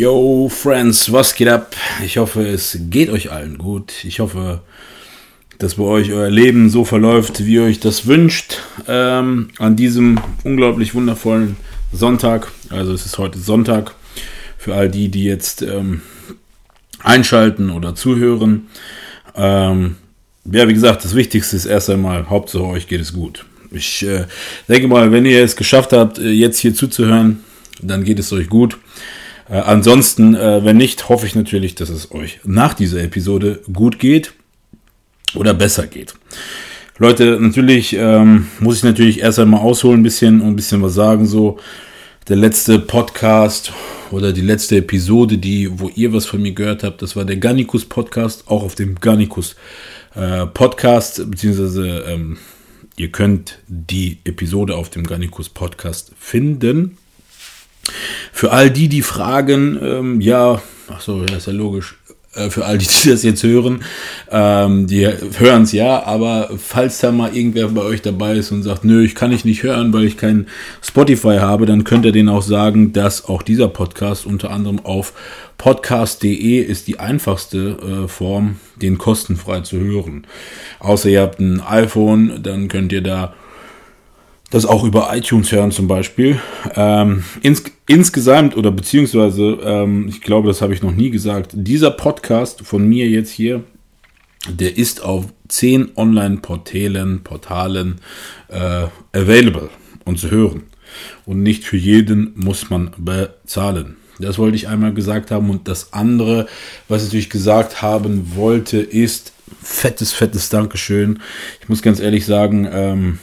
Yo, Friends, was geht ab? Ich hoffe, es geht euch allen gut. Ich hoffe, dass bei euch euer Leben so verläuft, wie ihr euch das wünscht. Ähm, an diesem unglaublich wundervollen Sonntag. Also es ist heute Sonntag. Für all die, die jetzt ähm, einschalten oder zuhören. Ähm, ja, wie gesagt, das Wichtigste ist erst einmal, Hauptsache euch geht es gut. Ich äh, denke mal, wenn ihr es geschafft habt, äh, jetzt hier zuzuhören, dann geht es euch gut. Äh, ansonsten, äh, wenn nicht, hoffe ich natürlich, dass es euch nach dieser Episode gut geht oder besser geht. Leute, natürlich ähm, muss ich natürlich erst einmal ausholen ein bisschen und ein bisschen was sagen. So, der letzte Podcast oder die letzte Episode, die, wo ihr was von mir gehört habt, das war der Gannikus Podcast, auch auf dem Gannikus äh, Podcast, beziehungsweise ähm, ihr könnt die Episode auf dem Gannikus Podcast finden. Für all die, die fragen, ähm, ja, ach so, ja, ist ja logisch. Äh, für all die, die das jetzt hören, ähm, die hören es ja, aber falls da mal irgendwer bei euch dabei ist und sagt, nö, ich kann ich nicht hören, weil ich kein Spotify habe, dann könnt ihr denen auch sagen, dass auch dieser Podcast unter anderem auf podcast.de ist die einfachste äh, Form, den kostenfrei zu hören. Außer ihr habt ein iPhone, dann könnt ihr da das auch über iTunes hören zum Beispiel. Ähm, ins, insgesamt oder beziehungsweise, ähm, ich glaube, das habe ich noch nie gesagt, dieser Podcast von mir jetzt hier, der ist auf zehn Online-Portalen Portalen, äh, available und zu hören. Und nicht für jeden muss man bezahlen. Das wollte ich einmal gesagt haben. Und das andere, was ich gesagt haben wollte, ist fettes, fettes Dankeschön. Ich muss ganz ehrlich sagen, ähm,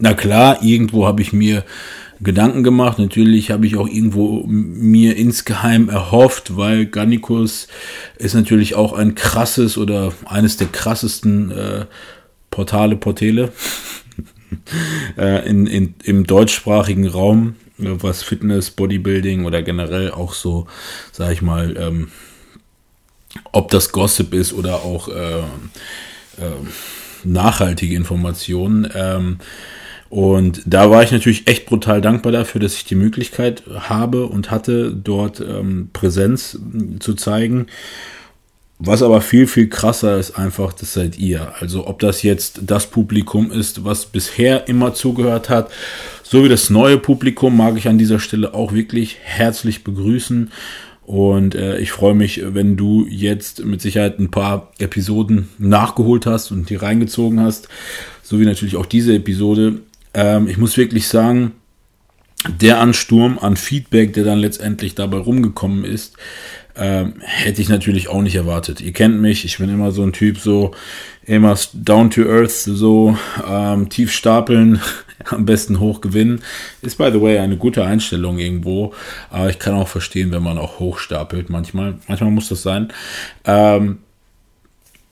na klar, irgendwo habe ich mir Gedanken gemacht. Natürlich habe ich auch irgendwo mir insgeheim erhofft, weil Gannikus ist natürlich auch ein krasses oder eines der krassesten äh, Portale, Portale äh, in, in, im deutschsprachigen Raum, was Fitness, Bodybuilding oder generell auch so, sag ich mal, ähm, ob das Gossip ist oder auch äh, äh, nachhaltige Informationen. Ähm, und da war ich natürlich echt brutal dankbar dafür, dass ich die Möglichkeit habe und hatte, dort ähm, Präsenz zu zeigen. Was aber viel, viel krasser ist einfach, das seid ihr. Also ob das jetzt das Publikum ist, was bisher immer zugehört hat, so wie das neue Publikum, mag ich an dieser Stelle auch wirklich herzlich begrüßen. Und äh, ich freue mich, wenn du jetzt mit Sicherheit ein paar Episoden nachgeholt hast und die reingezogen hast, so wie natürlich auch diese Episode. Ähm, ich muss wirklich sagen, der Ansturm an Feedback, der dann letztendlich dabei rumgekommen ist, ähm, hätte ich natürlich auch nicht erwartet. Ihr kennt mich, ich bin immer so ein Typ, so immer down to earth, so ähm, tief stapeln, am besten hoch gewinnen. Ist by the way eine gute Einstellung irgendwo, aber ich kann auch verstehen, wenn man auch hoch stapelt manchmal. Manchmal muss das sein. Ähm,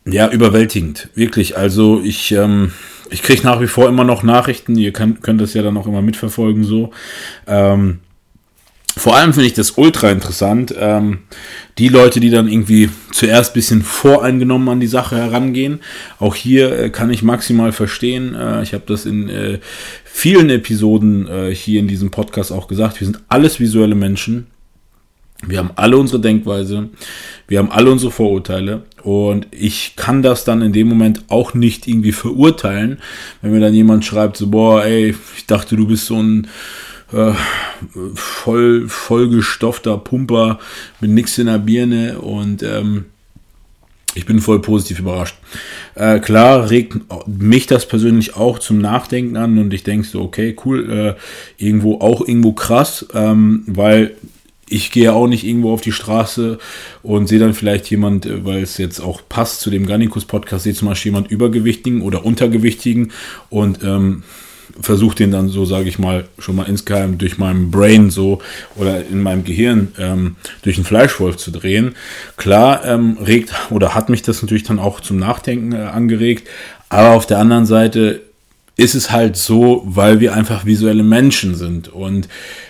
ja, überwältigend, wirklich. Also ich ähm, ich kriege nach wie vor immer noch Nachrichten, ihr könnt, könnt das ja dann auch immer mitverfolgen so. Ähm, vor allem finde ich das ultra interessant. Ähm, die Leute, die dann irgendwie zuerst bisschen voreingenommen an die Sache herangehen. Auch hier äh, kann ich maximal verstehen. Äh, ich habe das in äh, vielen Episoden äh, hier in diesem Podcast auch gesagt. Wir sind alles visuelle Menschen. Wir haben alle unsere Denkweise, wir haben alle unsere Vorurteile und ich kann das dann in dem Moment auch nicht irgendwie verurteilen, wenn mir dann jemand schreibt, so, boah, ey, ich dachte, du bist so ein äh, voll, vollgestoffter Pumper mit nix in der Birne und ähm, ich bin voll positiv überrascht. Äh, klar regt mich das persönlich auch zum Nachdenken an und ich denke so, okay, cool, äh, irgendwo auch irgendwo krass, ähm, weil ich gehe auch nicht irgendwo auf die Straße und sehe dann vielleicht jemand, äh, weil es jetzt auch passt zu dem Garnicus Podcast, sehe zum Beispiel jemand übergewichtigen oder untergewichtigen und ähm, versuche den dann so, sage ich mal, schon mal insgeheim durch meinem Brain so oder in meinem Gehirn ähm, durch einen Fleischwolf zu drehen. Klar ähm, regt oder hat mich das natürlich dann auch zum Nachdenken äh, angeregt, aber auf der anderen Seite ist es halt so, weil wir einfach visuelle Menschen sind und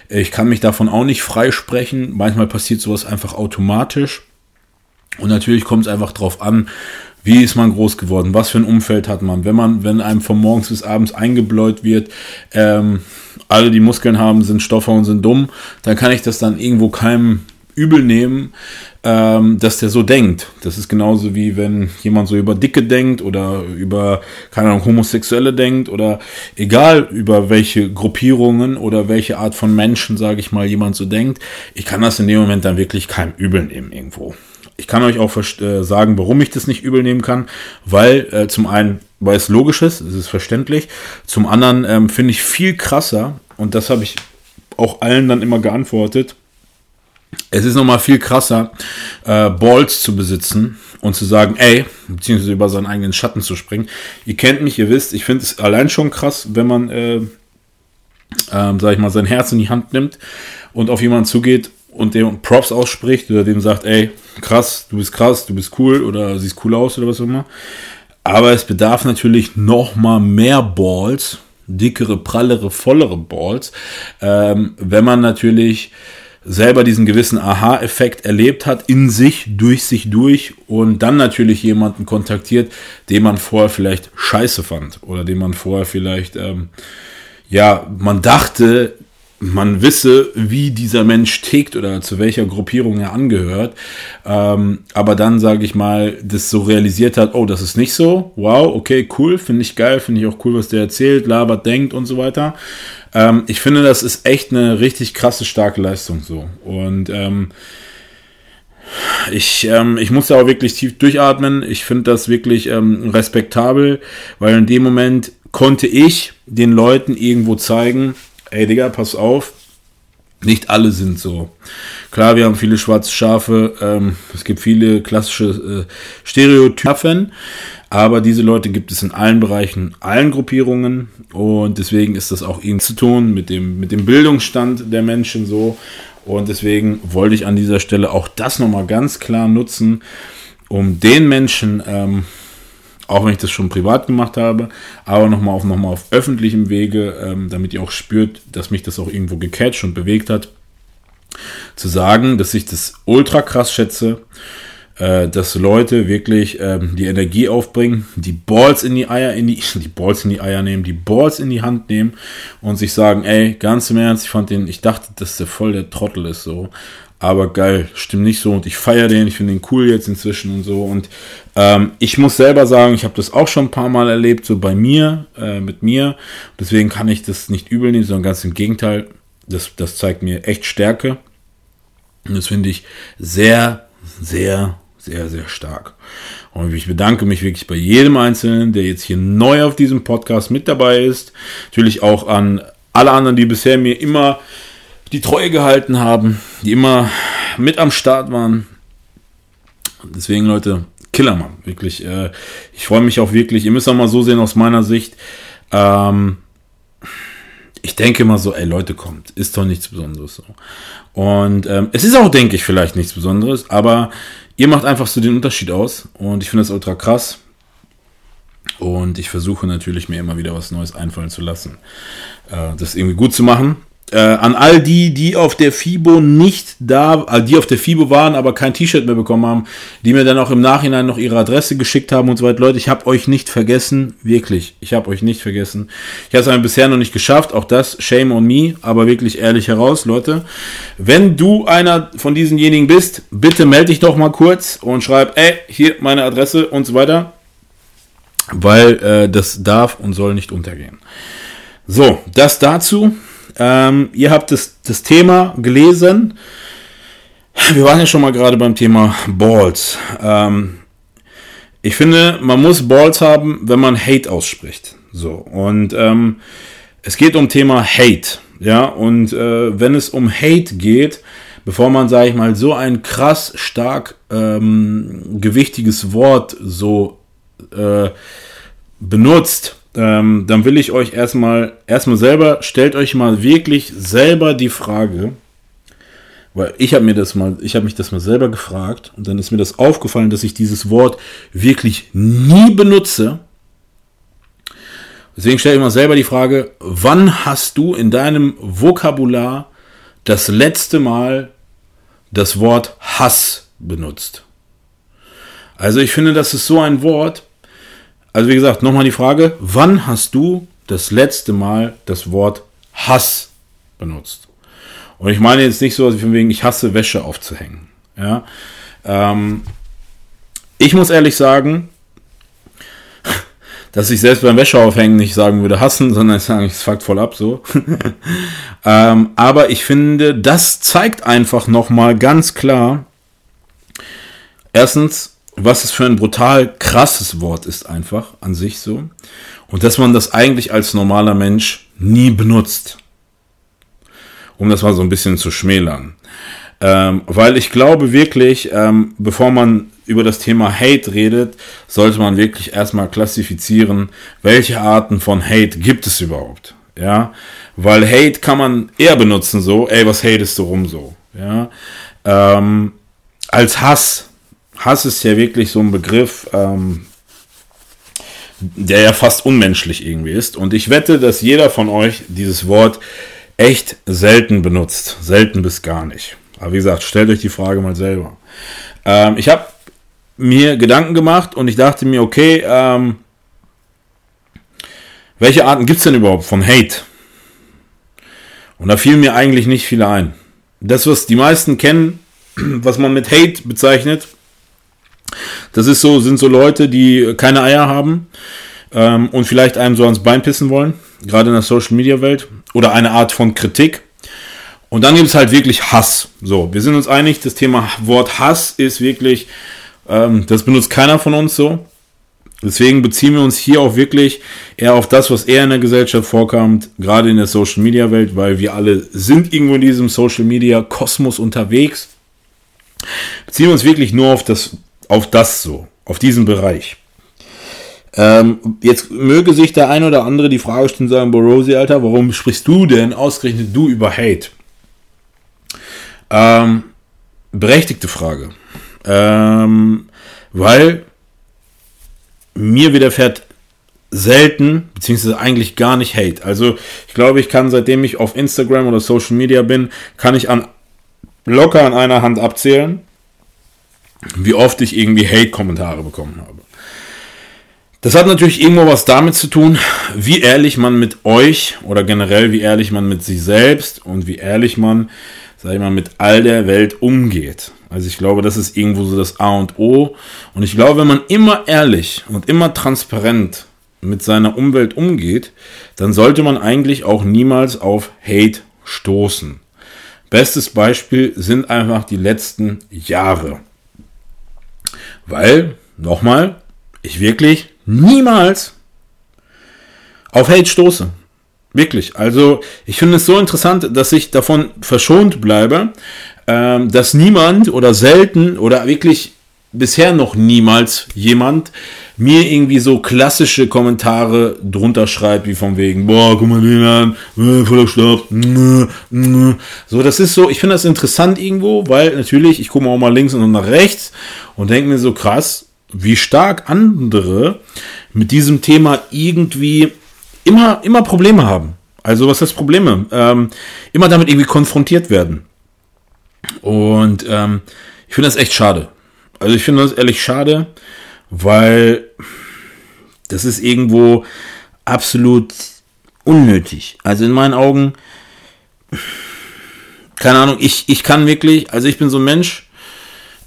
ich kann mich davon auch nicht freisprechen. Manchmal passiert sowas einfach automatisch und natürlich kommt es einfach drauf an, wie ist man groß geworden? Was für ein Umfeld hat man? Wenn man, wenn einem von morgens bis abends eingebläut wird, ähm, alle, die Muskeln haben, sind Stoffer und sind dumm, dann kann ich das dann irgendwo keinem übel nehmen, ähm, dass der so denkt. Das ist genauso wie wenn jemand so über Dicke denkt oder über, keine Ahnung, Homosexuelle denkt oder egal über welche Gruppierungen oder welche Art von Menschen, sage ich mal, jemand so denkt. Ich kann das in dem Moment dann wirklich keinem übel nehmen irgendwo. Ich kann euch auch äh, sagen, warum ich das nicht übel nehmen kann, weil äh, zum einen, weil es logisch ist, es ist verständlich, zum anderen ähm, finde ich viel krasser, und das habe ich auch allen dann immer geantwortet, es ist nochmal viel krasser, äh, Balls zu besitzen und zu sagen, ey, beziehungsweise über seinen eigenen Schatten zu springen. Ihr kennt mich, ihr wisst, ich finde es allein schon krass, wenn man, äh, äh, sag ich mal, sein Herz in die Hand nimmt und auf jemanden zugeht und dem Props ausspricht oder dem sagt, ey, krass, du bist krass, du bist cool oder siehst cool aus oder was auch immer. Aber es bedarf natürlich noch mal mehr Balls, dickere, prallere, vollere Balls, ähm, wenn man natürlich selber diesen gewissen Aha-Effekt erlebt hat, in sich, durch sich durch und dann natürlich jemanden kontaktiert, den man vorher vielleicht scheiße fand oder den man vorher vielleicht, ähm, ja, man dachte, man wisse, wie dieser Mensch tickt oder zu welcher Gruppierung er angehört, ähm, aber dann, sage ich mal, das so realisiert hat, oh, das ist nicht so, wow, okay, cool, finde ich geil, finde ich auch cool, was der erzählt, labert, denkt und so weiter. Ähm, ich finde, das ist echt eine richtig krasse, starke Leistung so. Und ähm, ich, ähm, ich muss da auch wirklich tief durchatmen. Ich finde das wirklich ähm, respektabel, weil in dem Moment konnte ich den Leuten irgendwo zeigen, ey Digga, pass auf, nicht alle sind so. Klar, wir haben viele schwarze Schafe, ähm, es gibt viele klassische äh, Stereotypen, aber diese Leute gibt es in allen Bereichen, allen Gruppierungen und deswegen ist das auch ihnen zu tun mit dem, mit dem Bildungsstand der Menschen so. Und deswegen wollte ich an dieser Stelle auch das nochmal ganz klar nutzen, um den Menschen ähm, auch wenn ich das schon privat gemacht habe, aber nochmal auf, noch auf öffentlichem Wege, ähm, damit ihr auch spürt, dass mich das auch irgendwo gecatcht und bewegt hat, zu sagen, dass ich das ultra krass schätze, äh, dass Leute wirklich ähm, die Energie aufbringen, die Balls in die Eier, in die, die Balls in die Eier nehmen, die Balls in die Hand nehmen und sich sagen, ey, ganz im Ernst, ich fand den, ich dachte, dass der voll der Trottel ist, so. Aber geil, stimmt nicht so und ich feiere den, ich finde den cool jetzt inzwischen und so. Und ähm, ich muss selber sagen, ich habe das auch schon ein paar Mal erlebt, so bei mir, äh, mit mir, deswegen kann ich das nicht übel nehmen, sondern ganz im Gegenteil, das, das zeigt mir echt Stärke. Und das finde ich sehr, sehr, sehr, sehr stark. Und ich bedanke mich wirklich bei jedem Einzelnen, der jetzt hier neu auf diesem Podcast mit dabei ist. Natürlich auch an alle anderen, die bisher mir immer die Treue gehalten haben, die immer mit am Start waren. Deswegen, Leute, Killermann, wirklich. Äh, ich freue mich auch wirklich. Ihr müsst auch mal so sehen aus meiner Sicht. Ähm, ich denke immer so, ey Leute, kommt, ist doch nichts Besonderes so. Und ähm, es ist auch, denke ich, vielleicht nichts Besonderes, aber ihr macht einfach so den Unterschied aus und ich finde das ultra krass. Und ich versuche natürlich mir immer wieder was Neues einfallen zu lassen, äh, das irgendwie gut zu machen. Äh, an all die, die auf der FIBO nicht da, äh, die auf der FIBO waren, aber kein T-Shirt mehr bekommen haben, die mir dann auch im Nachhinein noch ihre Adresse geschickt haben und so weiter. Leute, ich habe euch nicht vergessen, wirklich, ich habe euch nicht vergessen. Ich habe es bisher noch nicht geschafft, auch das, shame on me, aber wirklich ehrlich heraus, Leute. Wenn du einer von diesenjenigen bist, bitte melde dich doch mal kurz und schreib, ey, hier meine Adresse und so weiter, weil äh, das darf und soll nicht untergehen. So, das dazu. Ähm, ihr habt das, das Thema gelesen. Wir waren ja schon mal gerade beim Thema Balls. Ähm, ich finde, man muss Balls haben, wenn man Hate ausspricht. So, und ähm, es geht um Thema Hate. Ja, und äh, wenn es um Hate geht, bevor man, sage ich mal, so ein krass stark ähm, gewichtiges Wort so äh, benutzt, ähm, dann will ich euch erstmal, erstmal selber, stellt euch mal wirklich selber die Frage, weil ich habe mir das mal, ich habe mich das mal selber gefragt und dann ist mir das aufgefallen, dass ich dieses Wort wirklich nie benutze. Deswegen stelle ich mal selber die Frage, wann hast du in deinem Vokabular das letzte Mal das Wort Hass benutzt? Also ich finde, das ist so ein Wort. Also wie gesagt, nochmal die Frage, wann hast du das letzte Mal das Wort Hass benutzt? Und ich meine jetzt nicht so, also von wegen, ich hasse Wäsche aufzuhängen. Ja. Ähm, ich muss ehrlich sagen, dass ich selbst beim Wäscheaufhängen nicht sagen würde hassen, sondern ich sage, es fuckt voll ab so. ähm, aber ich finde, das zeigt einfach nochmal ganz klar, erstens, was es für ein brutal krasses Wort ist einfach an sich so. Und dass man das eigentlich als normaler Mensch nie benutzt. Um das mal so ein bisschen zu schmälern. Ähm, weil ich glaube wirklich, ähm, bevor man über das Thema Hate redet, sollte man wirklich erstmal klassifizieren, welche Arten von Hate gibt es überhaupt. Ja, weil Hate kann man eher benutzen so, ey, was hatest du rum so, ja, ähm, als Hass Hass ist ja wirklich so ein Begriff, ähm, der ja fast unmenschlich irgendwie ist. Und ich wette, dass jeder von euch dieses Wort echt selten benutzt. Selten bis gar nicht. Aber wie gesagt, stellt euch die Frage mal selber. Ähm, ich habe mir Gedanken gemacht und ich dachte mir, okay, ähm, welche Arten gibt es denn überhaupt von Hate? Und da fielen mir eigentlich nicht viele ein. Das, was die meisten kennen, was man mit Hate bezeichnet, das ist so, sind so Leute, die keine Eier haben ähm, und vielleicht einem so ans Bein pissen wollen, gerade in der Social Media Welt, oder eine Art von Kritik. Und dann gibt es halt wirklich Hass. So, wir sind uns einig, das Thema Wort Hass ist wirklich, ähm, das benutzt keiner von uns so. Deswegen beziehen wir uns hier auch wirklich eher auf das, was eher in der Gesellschaft vorkommt, gerade in der Social Media Welt, weil wir alle sind irgendwo in diesem Social Media Kosmos unterwegs. Beziehen wir uns wirklich nur auf das auf das so, auf diesen Bereich. Ähm, jetzt möge sich der ein oder andere die Frage stellen, sagen, Borosi, Alter, warum sprichst du denn ausgerechnet du über Hate? Ähm, berechtigte Frage. Ähm, weil mir widerfährt selten, beziehungsweise eigentlich gar nicht Hate. Also ich glaube, ich kann, seitdem ich auf Instagram oder Social Media bin, kann ich an locker an einer Hand abzählen, wie oft ich irgendwie Hate-Kommentare bekommen habe. Das hat natürlich irgendwo was damit zu tun, wie ehrlich man mit euch oder generell wie ehrlich man mit sich selbst und wie ehrlich man, sag ich mal, mit all der Welt umgeht. Also ich glaube, das ist irgendwo so das A und O. Und ich glaube, wenn man immer ehrlich und immer transparent mit seiner Umwelt umgeht, dann sollte man eigentlich auch niemals auf Hate stoßen. Bestes Beispiel sind einfach die letzten Jahre. Weil, nochmal, ich wirklich niemals auf Hate stoße. Wirklich. Also, ich finde es so interessant, dass ich davon verschont bleibe, ähm, dass niemand oder selten oder wirklich bisher noch niemals jemand mir irgendwie so klassische Kommentare drunter schreibt, wie von wegen, boah, guck mal den an, äh, voller Stoff. So, das ist so, ich finde das interessant irgendwo, weil natürlich, ich gucke auch mal links und nach rechts und denke mir so krass, wie stark andere mit diesem Thema irgendwie immer, immer Probleme haben. Also was heißt Probleme? Ähm, immer damit irgendwie konfrontiert werden. Und ähm, ich finde das echt schade. Also ich finde das ehrlich schade, weil das ist irgendwo absolut unnötig. Also in meinen Augen, keine Ahnung, ich, ich kann wirklich, also ich bin so ein Mensch,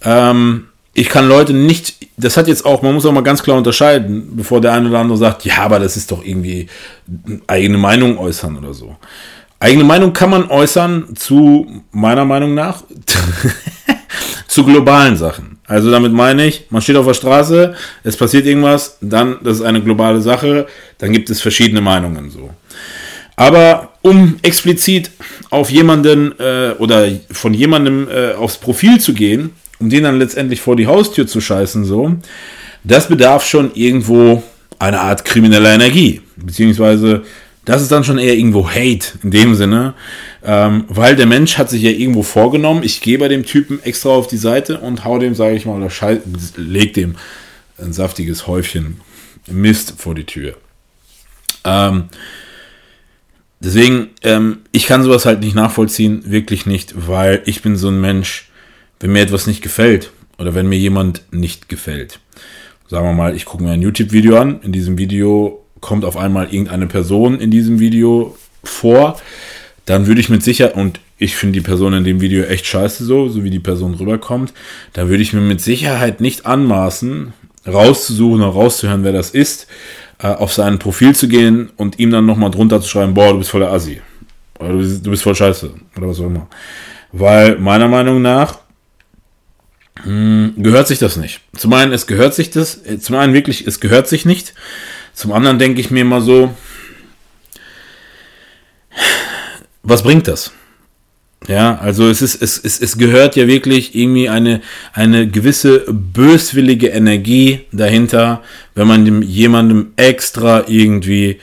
ähm, ich kann Leute nicht, das hat jetzt auch, man muss auch mal ganz klar unterscheiden, bevor der eine oder andere sagt, ja, aber das ist doch irgendwie eigene Meinung äußern oder so. Eigene Meinung kann man äußern zu, meiner Meinung nach, zu globalen Sachen. Also damit meine ich, man steht auf der Straße, es passiert irgendwas, dann, das ist eine globale Sache, dann gibt es verschiedene Meinungen so. Aber um explizit auf jemanden äh, oder von jemandem äh, aufs Profil zu gehen, um den dann letztendlich vor die Haustür zu scheißen, so, das bedarf schon irgendwo eine Art krimineller Energie. Beziehungsweise, das ist dann schon eher irgendwo Hate in dem Sinne, ähm, weil der Mensch hat sich ja irgendwo vorgenommen, ich gehe bei dem Typen extra auf die Seite und hau dem, sage ich mal, oder schall, leg dem ein saftiges Häufchen Mist vor die Tür. Ähm, deswegen, ähm, ich kann sowas halt nicht nachvollziehen, wirklich nicht, weil ich bin so ein Mensch, wenn mir etwas nicht gefällt oder wenn mir jemand nicht gefällt. Sagen wir mal, ich gucke mir ein YouTube-Video an. In diesem Video kommt auf einmal irgendeine Person in diesem Video vor. Dann würde ich mit Sicherheit, und ich finde die Person in dem Video echt scheiße so, so wie die Person rüberkommt, da würde ich mir mit Sicherheit nicht anmaßen, rauszusuchen oder rauszuhören, wer das ist, äh, auf sein Profil zu gehen und ihm dann nochmal drunter zu schreiben, boah, du bist voller Assi. Oder du bist, voll scheiße. Oder was auch immer. Weil meiner Meinung nach hm, gehört sich das nicht. Zum einen, es gehört sich das, äh, zum einen wirklich, es gehört sich nicht. Zum anderen denke ich mir immer so, was bringt das? Ja, also es ist, es, es, es gehört ja wirklich irgendwie eine, eine gewisse böswillige Energie dahinter, wenn man dem, jemandem extra irgendwie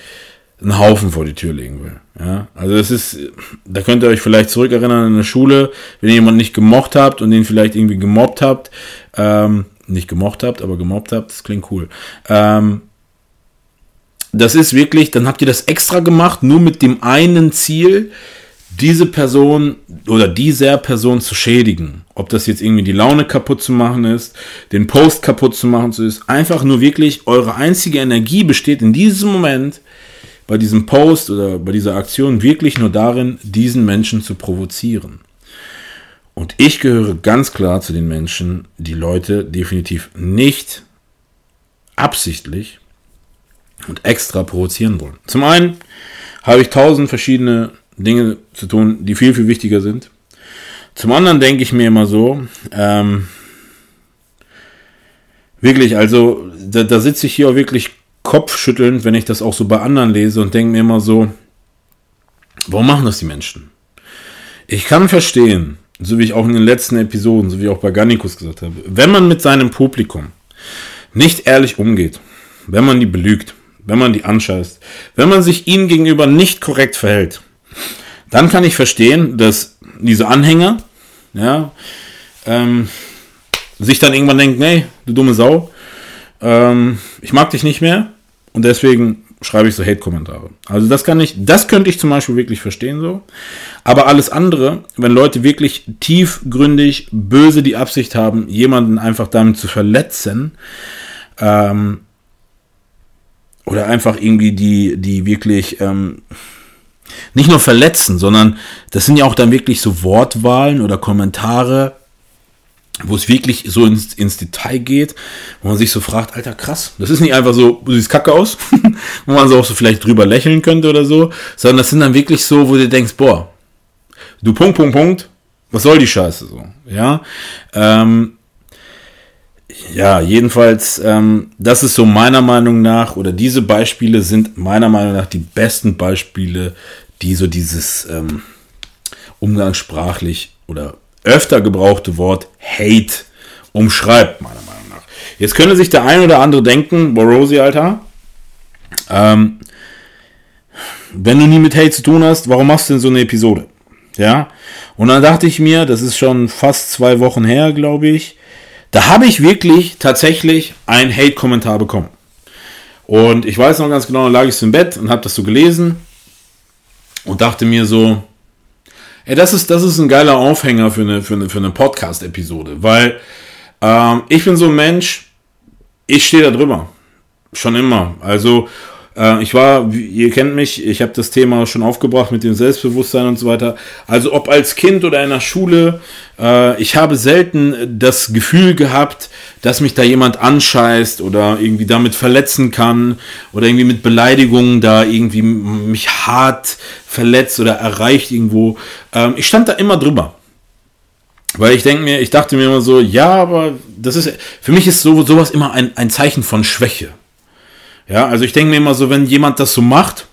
einen Haufen vor die Tür legen will. Ja, also es ist, da könnt ihr euch vielleicht zurückerinnern an der Schule, wenn ihr jemanden nicht gemocht habt und den vielleicht irgendwie gemobbt habt, ähm, nicht gemocht habt, aber gemobbt habt, das klingt cool. Ähm, das ist wirklich, dann habt ihr das extra gemacht, nur mit dem einen Ziel, diese Person oder dieser Person zu schädigen. Ob das jetzt irgendwie die Laune kaputt zu machen ist, den Post kaputt zu machen ist, einfach nur wirklich eure einzige Energie besteht in diesem Moment bei diesem Post oder bei dieser Aktion wirklich nur darin, diesen Menschen zu provozieren. Und ich gehöre ganz klar zu den Menschen, die Leute definitiv nicht absichtlich und extra provozieren wollen. Zum einen habe ich tausend verschiedene Dinge zu tun, die viel, viel wichtiger sind. Zum anderen denke ich mir immer so, ähm, wirklich, also da, da sitze ich hier auch wirklich kopfschüttelnd, wenn ich das auch so bei anderen lese und denke mir immer so, warum machen das die Menschen? Ich kann verstehen, so wie ich auch in den letzten Episoden, so wie auch bei Gannikus gesagt habe, wenn man mit seinem Publikum nicht ehrlich umgeht, wenn man die belügt, wenn man die anscheißt, wenn man sich ihnen gegenüber nicht korrekt verhält, dann kann ich verstehen, dass diese Anhänger, ja, ähm, sich dann irgendwann denken, nee, du dumme Sau, ähm, ich mag dich nicht mehr und deswegen schreibe ich so Hate-Kommentare. Also das kann ich, das könnte ich zum Beispiel wirklich verstehen so. Aber alles andere, wenn Leute wirklich tiefgründig böse die Absicht haben, jemanden einfach damit zu verletzen, ähm, oder einfach irgendwie die, die wirklich ähm, nicht nur verletzen, sondern das sind ja auch dann wirklich so Wortwahlen oder Kommentare, wo es wirklich so ins, ins Detail geht, wo man sich so fragt, Alter, krass, das ist nicht einfach so, du siehst kacke aus, wo man so auch so vielleicht drüber lächeln könnte oder so, sondern das sind dann wirklich so, wo du denkst, boah, du Punkt, Punkt, Punkt, was soll die Scheiße so, ja, ähm, ja, jedenfalls, ähm, das ist so meiner Meinung nach, oder diese Beispiele sind meiner Meinung nach die besten Beispiele, die so dieses ähm, umgangssprachlich oder öfter gebrauchte Wort Hate umschreibt, meiner Meinung nach. Jetzt könnte sich der ein oder andere denken, Borosi, Alter, ähm, wenn du nie mit Hate zu tun hast, warum machst du denn so eine Episode? Ja, und dann dachte ich mir, das ist schon fast zwei Wochen her, glaube ich, da habe ich wirklich tatsächlich einen Hate-Kommentar bekommen. Und ich weiß noch ganz genau, da lag ich so im Bett und habe das so gelesen und dachte mir so, ey, das ist, das ist ein geiler Aufhänger für eine, für eine, für eine Podcast-Episode, weil ähm, ich bin so ein Mensch, ich stehe da drüber. Schon immer. Also, äh, ich war, ihr kennt mich, ich habe das Thema schon aufgebracht mit dem Selbstbewusstsein und so weiter. Also ob als Kind oder in der Schule, äh, ich habe selten das Gefühl gehabt, dass mich da jemand anscheißt oder irgendwie damit verletzen kann oder irgendwie mit Beleidigungen da irgendwie mich hart verletzt oder erreicht irgendwo. Ähm, ich stand da immer drüber. Weil ich denke mir, ich dachte mir immer so, ja, aber das ist, für mich ist so, sowas immer ein, ein Zeichen von Schwäche. Ja, also ich denke mir immer so, wenn jemand das so macht,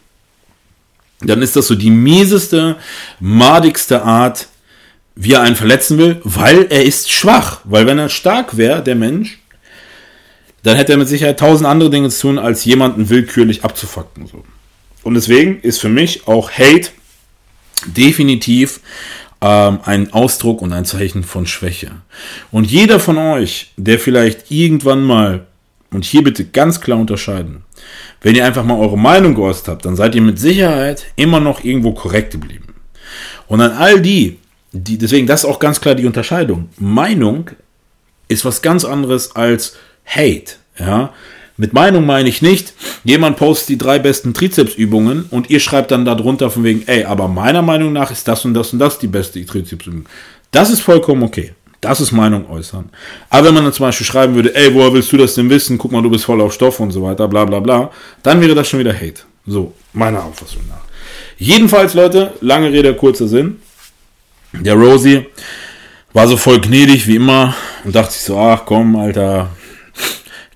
dann ist das so die mieseste, madigste Art, wie er einen verletzen will, weil er ist schwach. Weil wenn er stark wäre, der Mensch, dann hätte er mit Sicherheit tausend andere Dinge zu tun, als jemanden willkürlich abzufacken. So. Und deswegen ist für mich auch Hate definitiv ähm, ein Ausdruck und ein Zeichen von Schwäche. Und jeder von euch, der vielleicht irgendwann mal, und hier bitte ganz klar unterscheiden, wenn ihr einfach mal eure Meinung geäußert habt, dann seid ihr mit Sicherheit immer noch irgendwo korrekt geblieben. Und an all die, die, deswegen das ist auch ganz klar die Unterscheidung. Meinung ist was ganz anderes als Hate. Ja, mit Meinung meine ich nicht, jemand postet die drei besten Trizepsübungen und ihr schreibt dann darunter von wegen, ey, aber meiner Meinung nach ist das und das und das die beste Trizepsübung. Das ist vollkommen okay. Das ist Meinung äußern. Aber wenn man dann zum Beispiel schreiben würde, ey, woher willst du das denn wissen? Guck mal, du bist voll auf Stoff und so weiter, bla bla bla, dann wäre das schon wieder Hate. So, meiner Auffassung nach. Jedenfalls, Leute, lange Rede, kurzer Sinn. Der Rosie war so voll gnädig wie immer und dachte sich so, ach komm, Alter.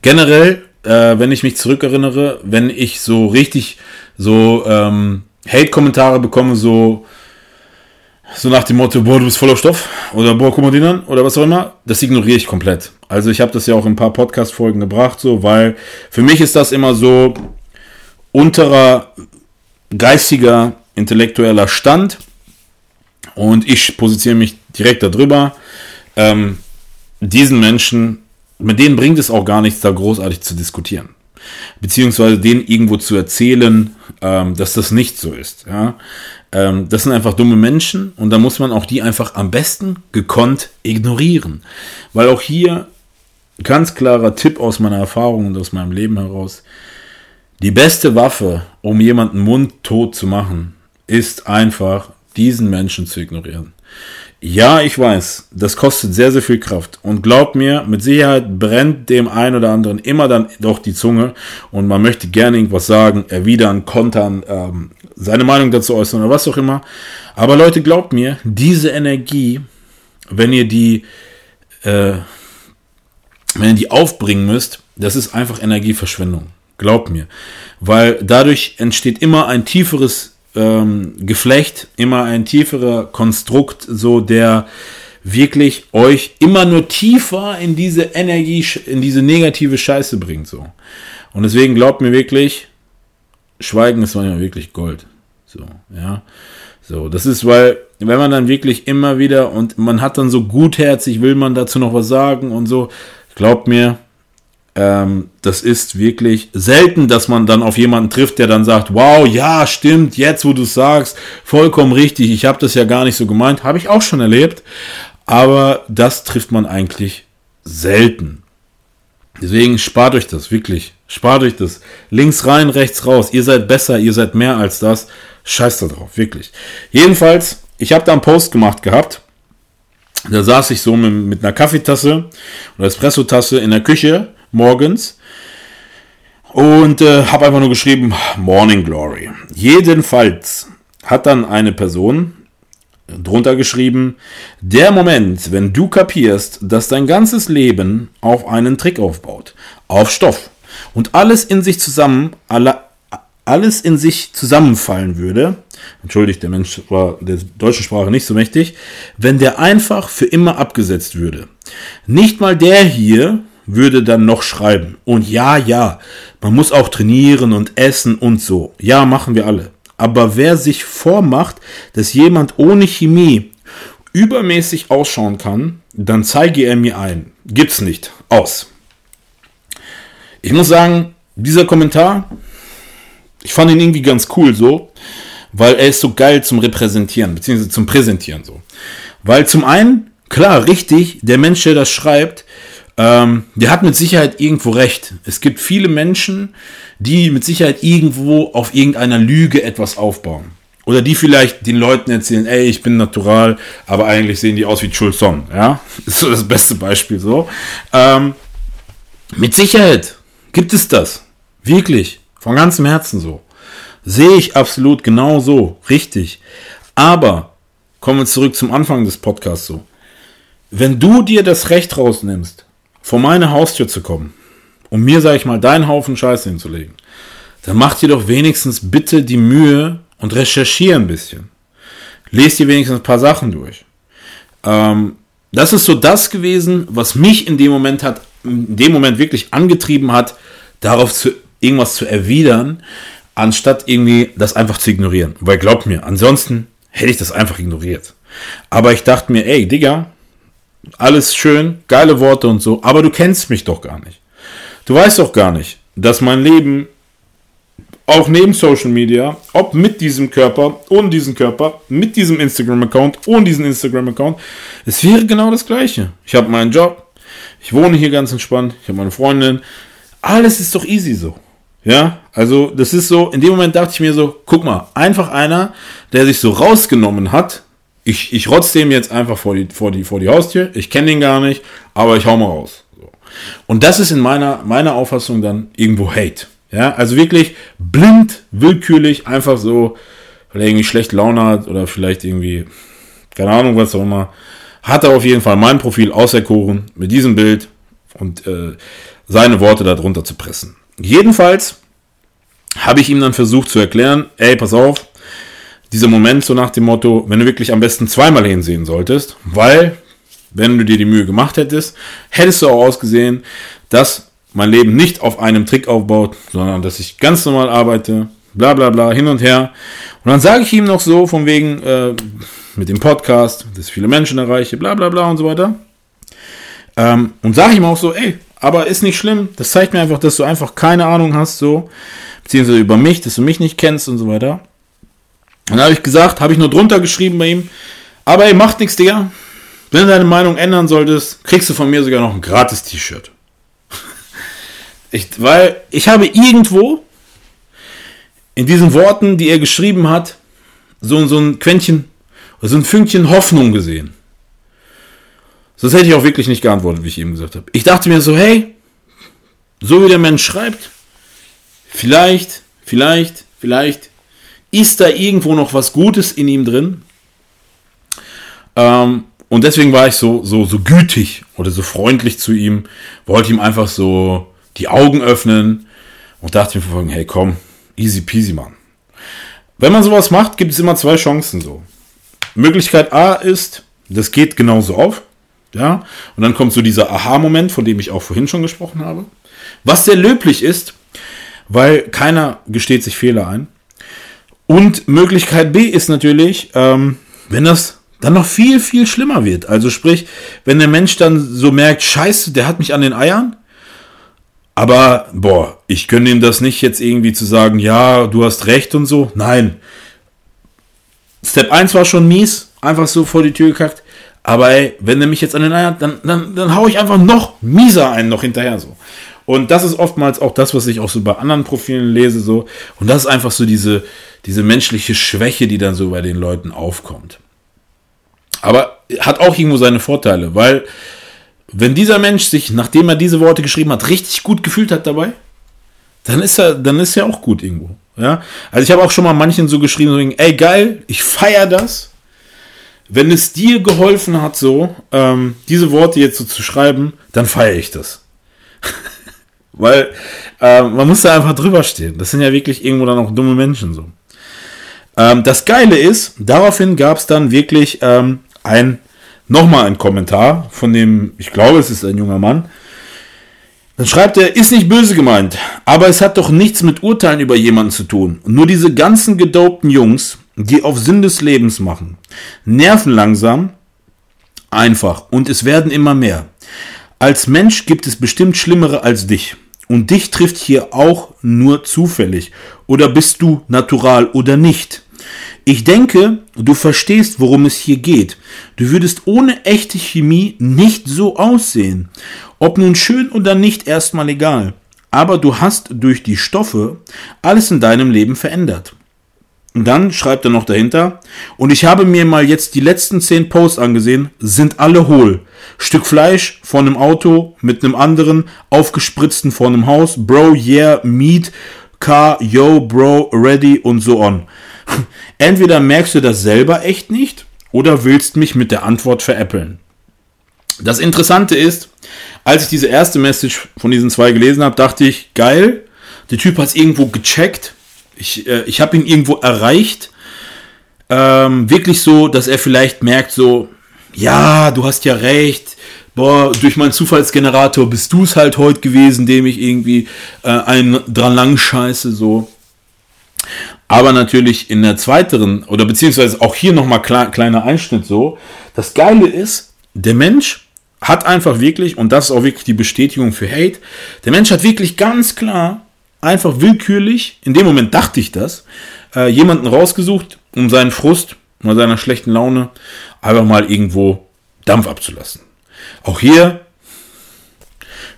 Generell äh, wenn ich mich zurückerinnere, wenn ich so richtig so ähm, Hate-Kommentare bekomme, so, so nach dem Motto, boah, du bist voller Stoff oder boah, guck mal den an oder was auch immer, das ignoriere ich komplett. Also ich habe das ja auch in ein paar Podcast-Folgen gebracht, so, weil für mich ist das immer so unterer geistiger, intellektueller Stand und ich positioniere mich direkt darüber. Ähm, diesen Menschen mit denen bringt es auch gar nichts, da großartig zu diskutieren. Beziehungsweise denen irgendwo zu erzählen, ähm, dass das nicht so ist. Ja? Ähm, das sind einfach dumme Menschen und da muss man auch die einfach am besten gekonnt ignorieren. Weil auch hier ganz klarer Tipp aus meiner Erfahrung und aus meinem Leben heraus. Die beste Waffe, um jemanden mundtot zu machen, ist einfach diesen Menschen zu ignorieren. Ja, ich weiß, das kostet sehr, sehr viel Kraft. Und glaubt mir, mit Sicherheit brennt dem einen oder anderen immer dann doch die Zunge und man möchte gerne irgendwas sagen, erwidern, kontern, ähm, seine Meinung dazu äußern oder was auch immer. Aber Leute, glaubt mir, diese Energie, wenn ihr die, äh, wenn ihr die aufbringen müsst, das ist einfach Energieverschwendung. Glaubt mir. Weil dadurch entsteht immer ein tieferes ähm, Geflecht, immer ein tieferer Konstrukt, so der wirklich euch immer nur tiefer in diese Energie, in diese negative Scheiße bringt, so. Und deswegen glaubt mir wirklich, Schweigen ist manchmal wirklich Gold. So, ja. So, das ist, weil, wenn man dann wirklich immer wieder und man hat dann so gutherzig, will man dazu noch was sagen und so, glaubt mir, ähm, das ist wirklich selten, dass man dann auf jemanden trifft, der dann sagt, wow, ja, stimmt, jetzt wo du es sagst, vollkommen richtig, ich habe das ja gar nicht so gemeint, habe ich auch schon erlebt, aber das trifft man eigentlich selten. Deswegen spart euch das, wirklich. Spart euch das. Links rein, rechts raus. Ihr seid besser, ihr seid mehr als das. Scheiß da drauf, wirklich. Jedenfalls, ich habe da einen Post gemacht gehabt. Da saß ich so mit, mit einer Kaffeetasse oder Espresso-Tasse in der Küche morgens und äh, habe einfach nur geschrieben Morning Glory. Jedenfalls hat dann eine Person drunter geschrieben, der Moment, wenn du kapierst, dass dein ganzes Leben auf einen Trick aufbaut, auf Stoff und alles in sich zusammen, alle, alles in sich zusammenfallen würde, entschuldigt, der Mensch war der deutschen Sprache nicht so mächtig, wenn der einfach für immer abgesetzt würde. Nicht mal der hier würde dann noch schreiben. Und ja, ja, man muss auch trainieren und essen und so. Ja, machen wir alle. Aber wer sich vormacht, dass jemand ohne Chemie übermäßig ausschauen kann, dann zeige er mir ein. Gibt's nicht. Aus. Ich muss sagen, dieser Kommentar, ich fand ihn irgendwie ganz cool so, weil er ist so geil zum Repräsentieren, beziehungsweise zum Präsentieren so. Weil zum einen, klar, richtig, der Mensch, der das schreibt, ähm, der hat mit Sicherheit irgendwo recht. Es gibt viele Menschen, die mit Sicherheit irgendwo auf irgendeiner Lüge etwas aufbauen. Oder die vielleicht den Leuten erzählen, ey, ich bin natural, aber eigentlich sehen die aus wie Chulson. Ja, ist so das beste Beispiel so. Ähm, mit Sicherheit gibt es das. Wirklich. Von ganzem Herzen so. Sehe ich absolut genau so. Richtig. Aber kommen wir zurück zum Anfang des Podcasts so. Wenn du dir das Recht rausnimmst, vor meine Haustür zu kommen, um mir, sag ich mal, deinen Haufen Scheiße hinzulegen, dann mach dir doch wenigstens bitte die Mühe und recherchiere ein bisschen. Lest dir wenigstens ein paar Sachen durch. Ähm, das ist so das gewesen, was mich in dem Moment hat in dem Moment wirklich angetrieben hat, darauf zu, irgendwas zu erwidern, anstatt irgendwie das einfach zu ignorieren. Weil glaubt mir, ansonsten hätte ich das einfach ignoriert. Aber ich dachte mir, ey, Digga, alles schön, geile Worte und so, aber du kennst mich doch gar nicht. Du weißt doch gar nicht, dass mein Leben auch neben Social Media, ob mit diesem Körper, ohne diesen Körper, mit diesem Instagram-Account, ohne diesen Instagram-Account, es wäre genau das Gleiche. Ich habe meinen Job, ich wohne hier ganz entspannt, ich habe meine Freundin, alles ist doch easy so. Ja, also das ist so, in dem Moment dachte ich mir so, guck mal, einfach einer, der sich so rausgenommen hat, ich, ich rotz dem jetzt einfach vor die, vor die, vor die Haustür, ich kenne den gar nicht, aber ich hau mal raus. So. Und das ist in meiner, meiner Auffassung dann irgendwo Hate. Ja, also wirklich blind, willkürlich, einfach so, weil er irgendwie schlecht Laune hat oder vielleicht irgendwie, keine Ahnung, was auch immer, hat er auf jeden Fall mein Profil auserkoren mit diesem Bild und äh, seine Worte darunter zu pressen. Jedenfalls habe ich ihm dann versucht zu erklären, ey, pass auf, dieser Moment so nach dem Motto, wenn du wirklich am besten zweimal hinsehen solltest, weil, wenn du dir die Mühe gemacht hättest, hättest du auch ausgesehen, dass mein Leben nicht auf einem Trick aufbaut, sondern dass ich ganz normal arbeite, bla bla bla, hin und her. Und dann sage ich ihm noch so, von wegen äh, mit dem Podcast, dass ich viele Menschen erreiche, bla bla bla und so weiter. Ähm, und sage ihm auch so, ey, aber ist nicht schlimm, das zeigt mir einfach, dass du einfach keine Ahnung hast, so, beziehungsweise über mich, dass du mich nicht kennst und so weiter. Und dann habe ich gesagt, habe ich nur drunter geschrieben bei ihm, aber ey, macht nichts, Digga. Wenn du deine Meinung ändern solltest, kriegst du von mir sogar noch ein gratis T-Shirt. Ich, weil ich habe irgendwo in diesen Worten, die er geschrieben hat, so, so ein Quäntchen, so ein Fünkchen Hoffnung gesehen. Sonst hätte ich auch wirklich nicht geantwortet, wie ich eben gesagt habe. Ich dachte mir so, hey, so wie der Mensch schreibt, vielleicht, vielleicht, vielleicht ist da irgendwo noch was Gutes in ihm drin. Ähm, und deswegen war ich so, so, so gütig oder so freundlich zu ihm, wollte ihm einfach so die Augen öffnen und dachte mir vorhin, hey komm, easy peasy, Mann. Wenn man sowas macht, gibt es immer zwei Chancen so. Möglichkeit A ist, das geht genauso auf. Ja, und dann kommt so dieser Aha-Moment, von dem ich auch vorhin schon gesprochen habe. Was sehr löblich ist, weil keiner gesteht sich Fehler ein. Und Möglichkeit B ist natürlich, ähm, wenn das dann noch viel, viel schlimmer wird. Also sprich, wenn der Mensch dann so merkt, scheiße, der hat mich an den Eiern. Aber, boah, ich gönne ihm das nicht jetzt irgendwie zu sagen, ja, du hast recht und so. Nein. Step 1 war schon mies, einfach so vor die Tür gekackt. Aber ey, wenn er mich jetzt an den Eiern, dann, dann, dann hau ich einfach noch mieser einen noch hinterher so. Und das ist oftmals auch das, was ich auch so bei anderen Profilen lese, so. Und das ist einfach so diese, diese menschliche Schwäche, die dann so bei den Leuten aufkommt. Aber hat auch irgendwo seine Vorteile, weil wenn dieser Mensch sich, nachdem er diese Worte geschrieben hat, richtig gut gefühlt hat dabei, dann ist er, dann ist er auch gut irgendwo. Ja, also ich habe auch schon mal manchen so geschrieben, so, ey geil, ich feier das. Wenn es dir geholfen hat, so ähm, diese Worte jetzt so zu schreiben, dann feiere ich das. Weil äh, man muss da einfach drüber stehen. Das sind ja wirklich irgendwo dann auch dumme Menschen so. Ähm, das Geile ist, daraufhin gab es dann wirklich ähm, ein nochmal ein Kommentar von dem, ich glaube, es ist ein junger Mann. Dann schreibt er, ist nicht böse gemeint, aber es hat doch nichts mit Urteilen über jemanden zu tun. Nur diese ganzen gedopten Jungs, die auf Sinn des Lebens machen, nerven langsam, einfach und es werden immer mehr. Als Mensch gibt es bestimmt Schlimmere als dich. Und dich trifft hier auch nur zufällig. Oder bist du natural oder nicht? Ich denke, du verstehst, worum es hier geht. Du würdest ohne echte Chemie nicht so aussehen. Ob nun schön oder nicht, erstmal egal. Aber du hast durch die Stoffe alles in deinem Leben verändert. Und dann schreibt er noch dahinter, und ich habe mir mal jetzt die letzten zehn Posts angesehen, sind alle hohl. Stück Fleisch von einem Auto mit einem anderen, aufgespritzten vor einem Haus, Bro, yeah, Meat, Car, yo, Bro, ready und so on. Entweder merkst du das selber echt nicht, oder willst mich mit der Antwort veräppeln. Das Interessante ist, als ich diese erste Message von diesen zwei gelesen habe, dachte ich, geil, der Typ hat es irgendwo gecheckt, ich, äh, ich habe ihn irgendwo erreicht. Ähm, wirklich so, dass er vielleicht merkt, so, ja, du hast ja recht, boah, durch meinen Zufallsgenerator bist du es halt heute gewesen, dem ich irgendwie äh, einen dran lang scheiße, so. Aber natürlich in der zweiteren, oder beziehungsweise auch hier nochmal kleiner Einschnitt so, das Geile ist, der Mensch hat einfach wirklich, und das ist auch wirklich die Bestätigung für Hate, der Mensch hat wirklich ganz klar, einfach willkürlich, in dem Moment dachte ich das, äh, jemanden rausgesucht, um seinen Frust oder seiner schlechten Laune einfach mal irgendwo Dampf abzulassen. Auch hier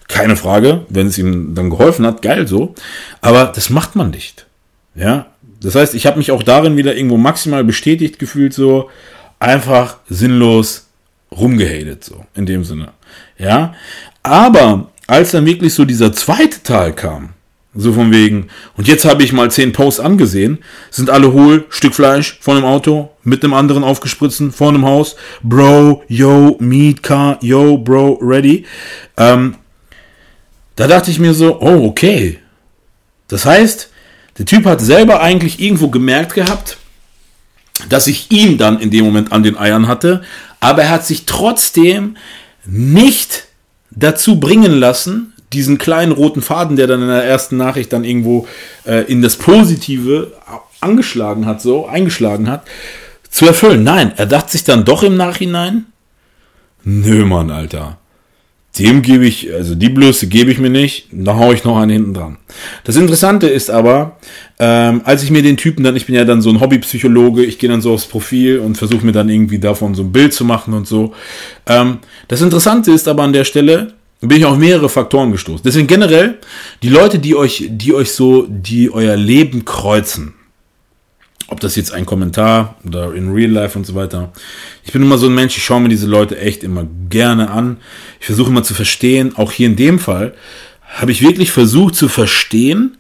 keine Frage, wenn es ihm dann geholfen hat, geil so, aber das macht man nicht. Ja, das heißt, ich habe mich auch darin wieder irgendwo maximal bestätigt gefühlt, so einfach sinnlos rumgehatet, so in dem Sinne. Ja, aber als dann wirklich so dieser zweite Teil kam, so von wegen, und jetzt habe ich mal zehn Posts angesehen, sind alle hohl, Stück Fleisch von einem Auto, mit einem anderen aufgespritzen, vor einem Haus, Bro, yo, Meat Car, yo, Bro, ready. Ähm, da dachte ich mir so, oh, okay. Das heißt, der Typ hat selber eigentlich irgendwo gemerkt gehabt, dass ich ihn dann in dem Moment an den Eiern hatte, aber er hat sich trotzdem nicht dazu bringen lassen, diesen kleinen roten Faden, der dann in der ersten Nachricht dann irgendwo äh, in das Positive angeschlagen hat, so eingeschlagen hat, zu erfüllen. Nein, er dachte sich dann doch im Nachhinein, nö, Mann, Alter. Dem gebe ich, also die Blöße gebe ich mir nicht, da haue ich noch einen hinten dran. Das Interessante ist aber, ähm, als ich mir den Typen dann, ich bin ja dann so ein Hobbypsychologe, ich gehe dann so aufs Profil und versuche mir dann irgendwie davon so ein Bild zu machen und so. Ähm, das Interessante ist aber an der Stelle, bin ich auf mehrere Faktoren gestoßen. Deswegen generell, die Leute, die euch, die euch so, die euer Leben kreuzen, ob das jetzt ein Kommentar oder in Real Life und so weiter. Ich bin immer so ein Mensch, ich schaue mir diese Leute echt immer gerne an. Ich versuche immer zu verstehen, auch hier in dem Fall, habe ich wirklich versucht zu verstehen,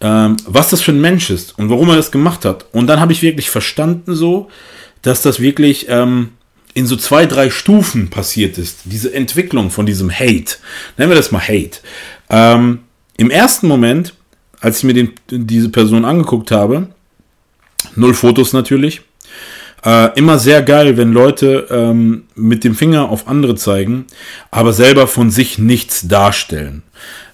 ähm, was das für ein Mensch ist und warum er das gemacht hat. Und dann habe ich wirklich verstanden so, dass das wirklich ähm, in so zwei, drei Stufen passiert ist. Diese Entwicklung von diesem Hate. Nennen wir das mal Hate. Ähm, Im ersten Moment, als ich mir den, diese Person angeguckt habe, Null Fotos natürlich. Äh, immer sehr geil, wenn Leute ähm, mit dem Finger auf andere zeigen, aber selber von sich nichts darstellen.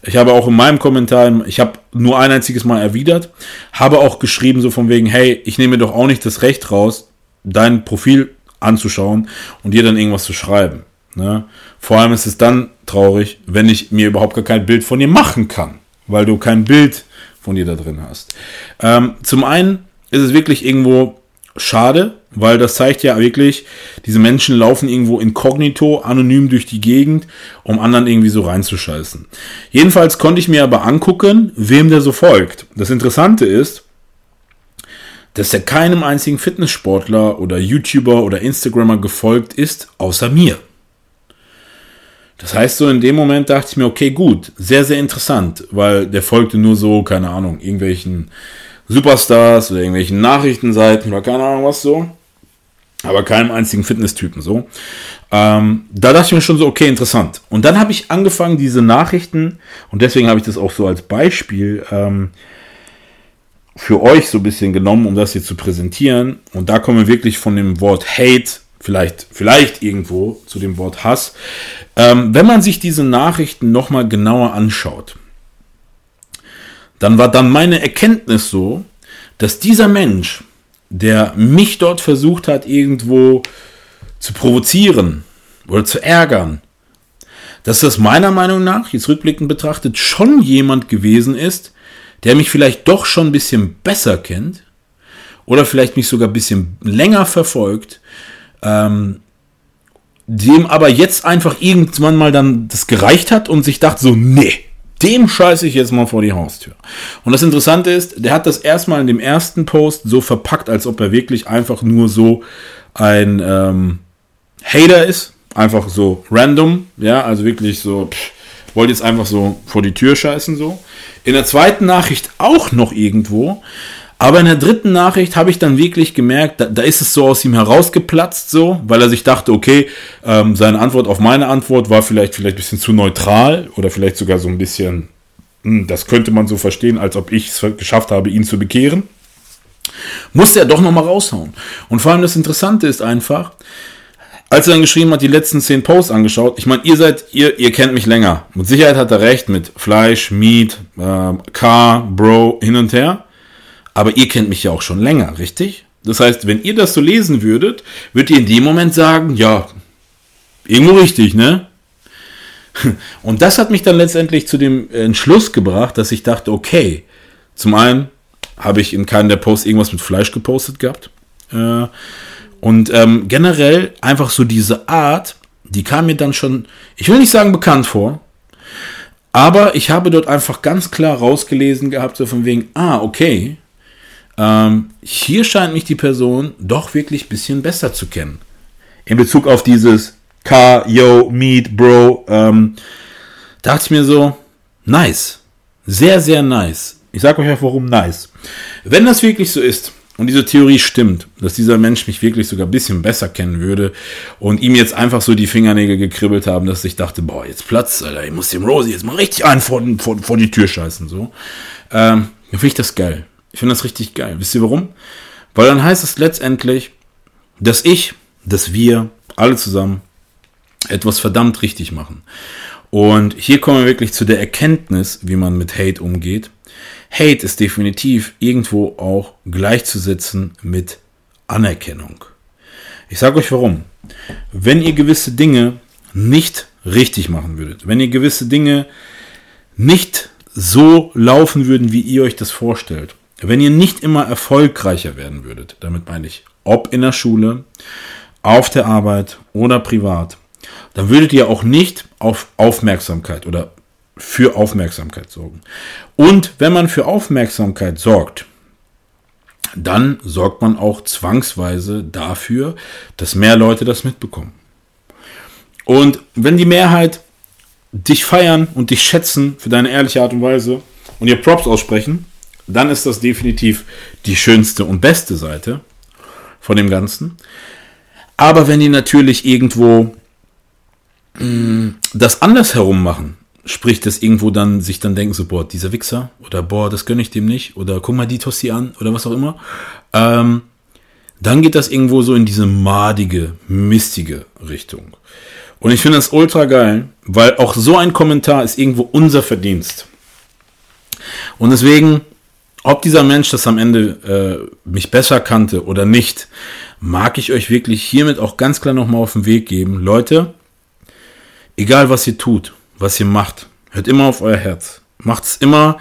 Ich habe auch in meinem Kommentar, ich habe nur ein einziges Mal erwidert, habe auch geschrieben so von wegen, hey, ich nehme doch auch nicht das Recht raus, dein Profil anzuschauen und dir dann irgendwas zu schreiben. Ne? Vor allem ist es dann traurig, wenn ich mir überhaupt gar kein Bild von dir machen kann, weil du kein Bild von dir da drin hast. Ähm, zum einen ist es wirklich irgendwo schade, weil das zeigt ja wirklich, diese Menschen laufen irgendwo inkognito, anonym durch die Gegend, um anderen irgendwie so reinzuscheißen. Jedenfalls konnte ich mir aber angucken, wem der so folgt. Das Interessante ist, dass er keinem einzigen Fitnesssportler oder YouTuber oder Instagrammer gefolgt ist, außer mir. Das heißt, so in dem Moment dachte ich mir, okay, gut, sehr, sehr interessant, weil der folgte nur so, keine Ahnung, irgendwelchen Superstars oder irgendwelchen Nachrichtenseiten oder keine Ahnung was so. Aber keinem einzigen Fitnesstypen so. Ähm, da dachte ich mir schon so, okay, interessant. Und dann habe ich angefangen, diese Nachrichten, und deswegen habe ich das auch so als Beispiel ähm, für euch so ein bisschen genommen, um das hier zu präsentieren. Und da kommen wir wirklich von dem Wort Hate, vielleicht, vielleicht irgendwo zu dem Wort Hass. Ähm, wenn man sich diese Nachrichten nochmal genauer anschaut, dann war dann meine Erkenntnis so, dass dieser Mensch, der mich dort versucht hat, irgendwo zu provozieren oder zu ärgern, dass das meiner Meinung nach, jetzt rückblickend betrachtet, schon jemand gewesen ist, der mich vielleicht doch schon ein bisschen besser kennt oder vielleicht mich sogar ein bisschen länger verfolgt, ähm, dem aber jetzt einfach irgendwann mal dann das gereicht hat und sich dachte so, nee, dem scheiße ich jetzt mal vor die Haustür. Und das Interessante ist, der hat das erstmal in dem ersten Post so verpackt, als ob er wirklich einfach nur so ein ähm, Hater ist. Einfach so random, ja, also wirklich so, pff, wollte jetzt einfach so vor die Tür scheißen, so. In der zweiten Nachricht auch noch irgendwo, aber in der dritten Nachricht habe ich dann wirklich gemerkt, da, da, ist es so aus ihm herausgeplatzt, so, weil er sich dachte, okay, ähm, seine Antwort auf meine Antwort war vielleicht vielleicht ein bisschen zu neutral oder vielleicht sogar so ein bisschen, hm, das könnte man so verstehen, als ob ich es geschafft habe, ihn zu bekehren. Musste er doch nochmal raushauen. Und vor allem das Interessante ist einfach, als er dann geschrieben hat, die letzten zehn Posts angeschaut. Ich meine, ihr seid, ihr, ihr kennt mich länger. Mit Sicherheit hat er recht mit Fleisch, Meat, äh, Car, Bro, hin und her. Aber ihr kennt mich ja auch schon länger, richtig? Das heißt, wenn ihr das so lesen würdet, würdet ihr in dem Moment sagen, ja, irgendwo richtig, ne? Und das hat mich dann letztendlich zu dem Entschluss gebracht, dass ich dachte, okay, zum einen habe ich in keinem der Posts irgendwas mit Fleisch gepostet gehabt. Äh, und ähm, generell einfach so diese Art, die kam mir dann schon, ich will nicht sagen bekannt vor, aber ich habe dort einfach ganz klar rausgelesen gehabt, so von wegen, ah, okay, ähm, hier scheint mich die Person doch wirklich ein bisschen besser zu kennen. In Bezug auf dieses Car, Yo, Meet, Bro, ähm, dachte ich mir so, nice. Sehr, sehr nice. Ich sage euch auch warum nice. Wenn das wirklich so ist, und diese Theorie stimmt, dass dieser Mensch mich wirklich sogar ein bisschen besser kennen würde und ihm jetzt einfach so die Fingernägel gekribbelt haben, dass ich dachte, boah, jetzt Platz, Alter, ich muss dem Rosie jetzt mal richtig einen vor, vor, vor die Tür scheißen, so. Ähm, dann finde ich das geil. Ich finde das richtig geil. Wisst ihr warum? Weil dann heißt es letztendlich, dass ich, dass wir alle zusammen etwas verdammt richtig machen. Und hier kommen wir wirklich zu der Erkenntnis, wie man mit Hate umgeht. Hate ist definitiv irgendwo auch gleichzusetzen mit Anerkennung. Ich sage euch warum. Wenn ihr gewisse Dinge nicht richtig machen würdet, wenn ihr gewisse Dinge nicht so laufen würden, wie ihr euch das vorstellt, wenn ihr nicht immer erfolgreicher werden würdet, damit meine ich, ob in der Schule, auf der Arbeit oder privat, dann würdet ihr auch nicht auf Aufmerksamkeit oder für Aufmerksamkeit sorgen. Und wenn man für Aufmerksamkeit sorgt, dann sorgt man auch zwangsweise dafür, dass mehr Leute das mitbekommen. Und wenn die Mehrheit dich feiern und dich schätzen für deine ehrliche Art und Weise und ihr Props aussprechen, dann ist das definitiv die schönste und beste Seite von dem Ganzen. Aber wenn die natürlich irgendwo mh, mm, das andersherum machen, sprich, dass irgendwo dann sich dann denken, so, boah, dieser Wichser oder boah, das gönne ich dem nicht oder guck mal die Tossi an oder was auch immer, ähm, dann geht das irgendwo so in diese madige, mistige Richtung. Und ich finde das ultra geil, weil auch so ein Kommentar ist irgendwo unser Verdienst. Und deswegen, ob dieser Mensch das am Ende äh, mich besser kannte oder nicht, mag ich euch wirklich hiermit auch ganz klar nochmal auf den Weg geben. Leute, egal was ihr tut, was ihr macht. Hört immer auf euer Herz. Macht es immer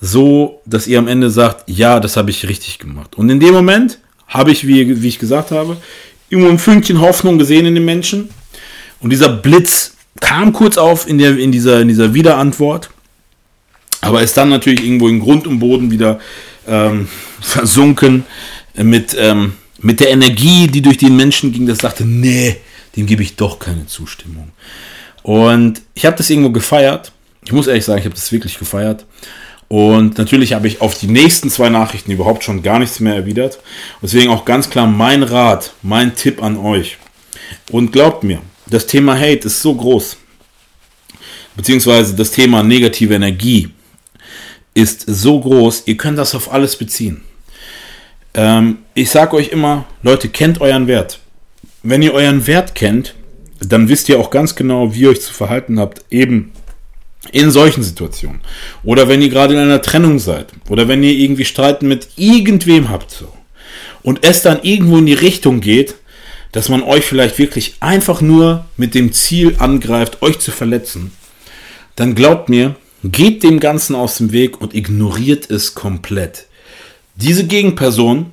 so, dass ihr am Ende sagt, ja, das habe ich richtig gemacht. Und in dem Moment habe ich, wie, wie ich gesagt habe, irgendwo ein Fünkchen Hoffnung gesehen in den Menschen. Und dieser Blitz kam kurz auf in, der, in, dieser, in dieser Wiederantwort, aber ist dann natürlich irgendwo in Grund und Boden wieder ähm, versunken mit, ähm, mit der Energie, die durch den Menschen ging, das sagte, nee, dem gebe ich doch keine Zustimmung. Und ich habe das irgendwo gefeiert. Ich muss ehrlich sagen, ich habe das wirklich gefeiert. Und natürlich habe ich auf die nächsten zwei Nachrichten überhaupt schon gar nichts mehr erwidert. Deswegen auch ganz klar mein Rat, mein Tipp an euch. Und glaubt mir, das Thema Hate ist so groß. Beziehungsweise das Thema negative Energie ist so groß, ihr könnt das auf alles beziehen. Ähm, ich sage euch immer, Leute, kennt euren Wert. Wenn ihr euren Wert kennt, dann wisst ihr auch ganz genau, wie ihr euch zu verhalten habt, eben in solchen Situationen. Oder wenn ihr gerade in einer Trennung seid. Oder wenn ihr irgendwie Streiten mit irgendwem habt. So. Und es dann irgendwo in die Richtung geht, dass man euch vielleicht wirklich einfach nur mit dem Ziel angreift, euch zu verletzen. Dann glaubt mir, geht dem Ganzen aus dem Weg und ignoriert es komplett. Diese Gegenperson,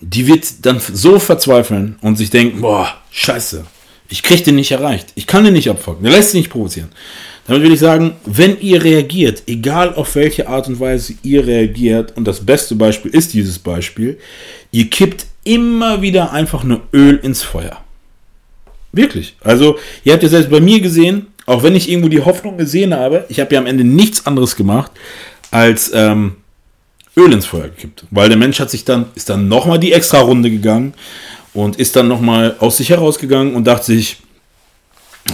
die wird dann so verzweifeln und sich denken, boah, scheiße, ich kriege den nicht erreicht. Ich kann den nicht abfolgen. Der lässt sich nicht provozieren. Damit will ich sagen, wenn ihr reagiert, egal auf welche Art und Weise ihr reagiert, und das beste Beispiel ist dieses Beispiel, ihr kippt immer wieder einfach nur Öl ins Feuer. Wirklich. Also, ihr habt ja selbst bei mir gesehen, auch wenn ich irgendwo die Hoffnung gesehen habe, ich habe ja am Ende nichts anderes gemacht, als ähm, Öl ins Feuer gekippt. Weil der Mensch hat sich dann, ist dann nochmal die extra Runde gegangen, und ist dann nochmal aus sich herausgegangen und dachte sich,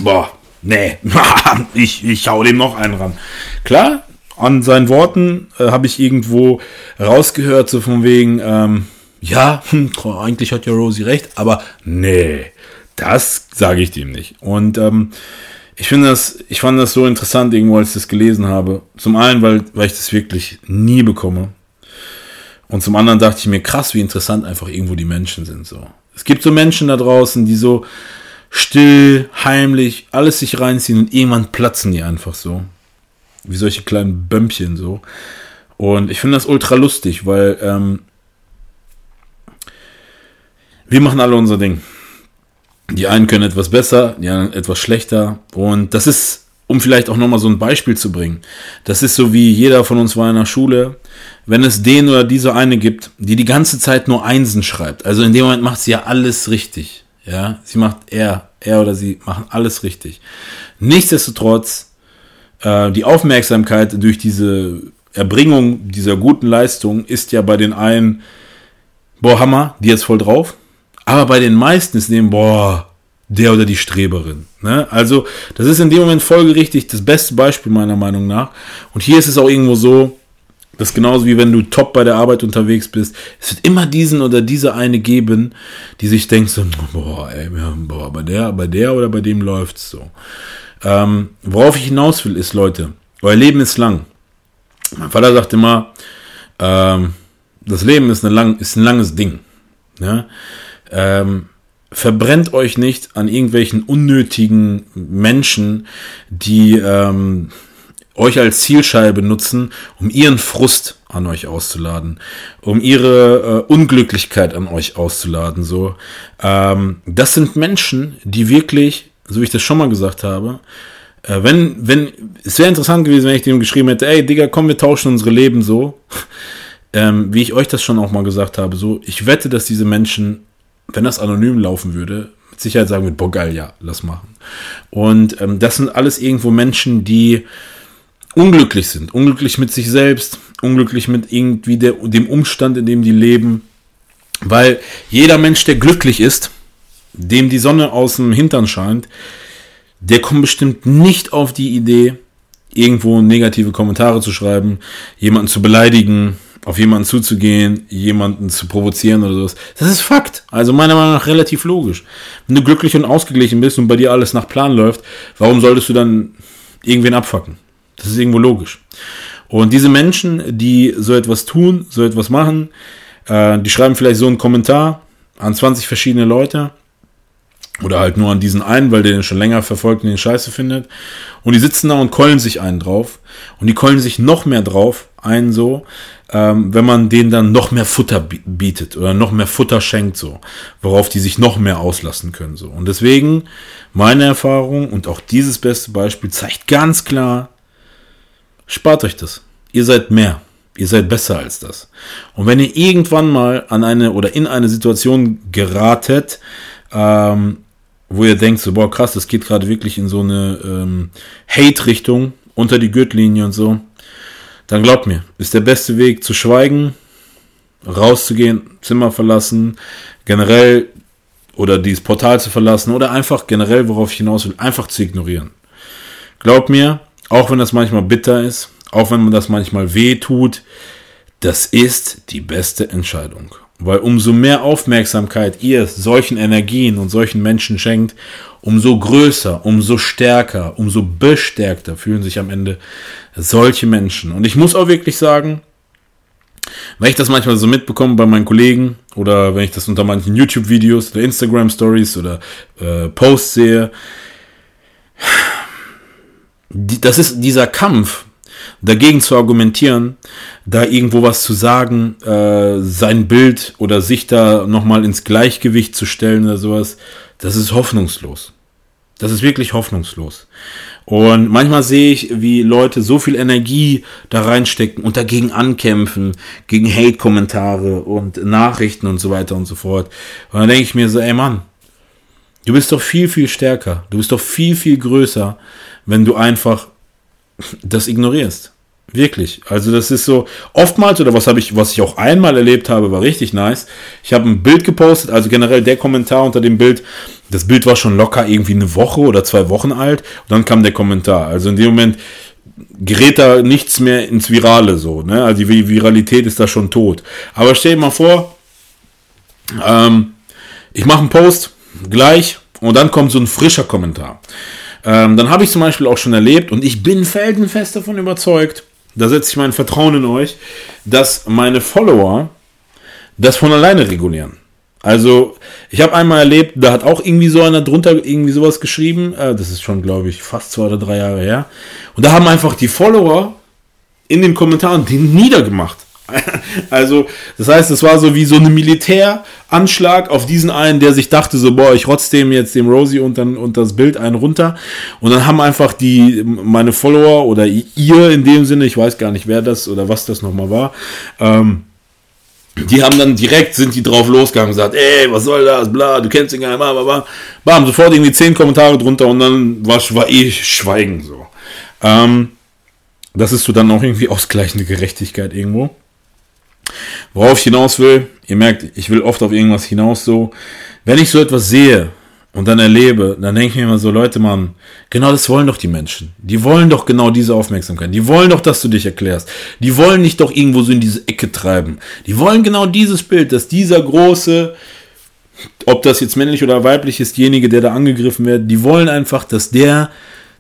boah, nee, ich, ich hau dem noch einen ran. Klar, an seinen Worten äh, habe ich irgendwo rausgehört, so von wegen, ähm, ja, hm, eigentlich hat ja Rosie recht, aber nee, Das sage ich dem nicht. Und ähm, ich finde das, ich fand das so interessant, irgendwo, als ich das gelesen habe. Zum einen, weil, weil ich das wirklich nie bekomme. Und zum anderen dachte ich mir, krass, wie interessant einfach irgendwo die Menschen sind. So. Es gibt so Menschen da draußen, die so still, heimlich, alles sich reinziehen und irgendwann platzen die einfach so. Wie solche kleinen Bömpchen so. Und ich finde das ultra lustig, weil ähm, wir machen alle unser Ding. Die einen können etwas besser, die anderen etwas schlechter. Und das ist, um vielleicht auch nochmal so ein Beispiel zu bringen, das ist so wie jeder von uns war in der Schule. Wenn es den oder diese eine gibt, die die ganze Zeit nur Einsen schreibt, also in dem Moment macht sie ja alles richtig. Ja, sie macht er, er oder sie machen alles richtig. Nichtsdestotrotz, äh, die Aufmerksamkeit durch diese Erbringung dieser guten Leistung ist ja bei den einen, boah, Hammer, die jetzt voll drauf. Aber bei den meisten ist dem, boah, der oder die Streberin. Ne? Also, das ist in dem Moment folgerichtig das beste Beispiel meiner Meinung nach. Und hier ist es auch irgendwo so, das ist genauso wie wenn du top bei der Arbeit unterwegs bist. Es wird immer diesen oder diese eine geben, die sich denkt so, boah, ey, boah, bei der, bei der oder bei dem läuft's so. Ähm, worauf ich hinaus will, ist, Leute, euer Leben ist lang. Mein Vater sagt immer, ähm, das Leben ist, eine lang, ist ein langes Ding. Ne? Ähm, verbrennt euch nicht an irgendwelchen unnötigen Menschen, die ähm, euch als Zielscheibe nutzen, um ihren Frust an euch auszuladen, um ihre äh, Unglücklichkeit an euch auszuladen. So, ähm, das sind Menschen, die wirklich, so wie ich das schon mal gesagt habe, äh, wenn, wenn, es wäre interessant gewesen, wenn ich dem geschrieben hätte, ey, Digga, komm, wir tauschen unsere Leben so. Ähm, wie ich euch das schon auch mal gesagt habe, so, ich wette, dass diese Menschen, wenn das anonym laufen würde, mit Sicherheit sagen würden, boah, geil, ja, lass machen. Und ähm, das sind alles irgendwo Menschen, die unglücklich sind, unglücklich mit sich selbst, unglücklich mit irgendwie der, dem Umstand, in dem die leben. Weil jeder Mensch, der glücklich ist, dem die Sonne aus dem Hintern scheint, der kommt bestimmt nicht auf die Idee, irgendwo negative Kommentare zu schreiben, jemanden zu beleidigen, auf jemanden zuzugehen, jemanden zu provozieren oder sowas. Das ist Fakt. Also meiner Meinung nach relativ logisch. Wenn du glücklich und ausgeglichen bist und bei dir alles nach Plan läuft, warum solltest du dann irgendwen abfacken? Das ist irgendwo logisch. Und diese Menschen, die so etwas tun, so etwas machen, äh, die schreiben vielleicht so einen Kommentar an 20 verschiedene Leute oder halt nur an diesen einen, weil der den schon länger verfolgt und den scheiße findet. Und die sitzen da und keulen sich einen drauf. Und die keulen sich noch mehr drauf, einen so, ähm, wenn man denen dann noch mehr Futter bietet oder noch mehr Futter schenkt, so, worauf die sich noch mehr auslassen können. So. Und deswegen, meine Erfahrung und auch dieses beste Beispiel zeigt ganz klar, spart euch das. Ihr seid mehr. Ihr seid besser als das. Und wenn ihr irgendwann mal an eine oder in eine Situation geratet, ähm, wo ihr denkt, so, boah, krass, das geht gerade wirklich in so eine ähm, Hate-Richtung, unter die Gürtellinie und so, dann glaubt mir, ist der beste Weg zu schweigen, rauszugehen, Zimmer verlassen, generell oder dieses Portal zu verlassen oder einfach generell, worauf ich hinaus will, einfach zu ignorieren. Glaubt mir, auch wenn das manchmal bitter ist, auch wenn man das manchmal weh tut, das ist die beste Entscheidung. Weil umso mehr Aufmerksamkeit ihr solchen Energien und solchen Menschen schenkt, umso größer, umso stärker, umso bestärkter fühlen sich am Ende solche Menschen. Und ich muss auch wirklich sagen, wenn ich das manchmal so mitbekomme bei meinen Kollegen oder wenn ich das unter manchen YouTube-Videos oder Instagram-Stories oder äh, Posts sehe, das ist dieser Kampf, dagegen zu argumentieren, da irgendwo was zu sagen, äh, sein Bild oder sich da nochmal ins Gleichgewicht zu stellen oder sowas, das ist hoffnungslos. Das ist wirklich hoffnungslos. Und manchmal sehe ich, wie Leute so viel Energie da reinstecken und dagegen ankämpfen, gegen Hate-Kommentare und Nachrichten und so weiter und so fort. Und dann denke ich mir so, ey Mann, du bist doch viel, viel stärker. Du bist doch viel, viel größer, wenn du einfach das ignorierst. Wirklich. Also das ist so oftmals oder was habe ich, was ich auch einmal erlebt habe, war richtig nice. Ich habe ein Bild gepostet, also generell der Kommentar unter dem Bild. Das Bild war schon locker irgendwie eine Woche oder zwei Wochen alt und dann kam der Kommentar. Also in dem Moment gerät da nichts mehr ins Virale so. Ne? Also die Viralität ist da schon tot. Aber stell dir mal vor, ähm, ich mache einen Post gleich Und dann kommt so ein frischer Kommentar. Ähm, dann habe ich zum Beispiel auch schon erlebt und ich bin feldenfest davon überzeugt, da setze ich mein Vertrauen in euch, dass meine Follower das von alleine regulieren. Also, ich habe einmal erlebt, da hat auch irgendwie so einer drunter irgendwie sowas geschrieben. Äh, das ist schon, glaube ich, fast zwei oder drei Jahre her. Und da haben einfach die Follower in den Kommentaren den niedergemacht. Also, das heißt, es war so wie so ein Militäranschlag auf diesen einen, der sich dachte, so, boah, ich rotze dem jetzt dem Rosie und dann und das Bild einen runter. Und dann haben einfach die, meine Follower oder ihr in dem Sinne, ich weiß gar nicht, wer das oder was das nochmal war, ähm, die haben dann direkt, sind die drauf losgegangen und gesagt, ey, was soll das, bla, du kennst den gar nicht, bla, bla, bla. Bam, sofort irgendwie zehn Kommentare drunter und dann war, war eh Schweigen so. Ähm, das ist so dann auch irgendwie ausgleichende Gerechtigkeit irgendwo. Worauf ich hinaus will, ihr merkt, ich will oft auf irgendwas hinaus so. Wenn ich so etwas sehe und dann erlebe, dann denke ich mir immer so, Leute, Mann, genau das wollen doch die Menschen. Die wollen doch genau diese Aufmerksamkeit. Die wollen doch, dass du dich erklärst. Die wollen nicht doch irgendwo so in diese Ecke treiben. Die wollen genau dieses Bild, dass dieser große, ob das jetzt männlich oder weiblich ist, derjenige, der da angegriffen wird, die wollen einfach, dass der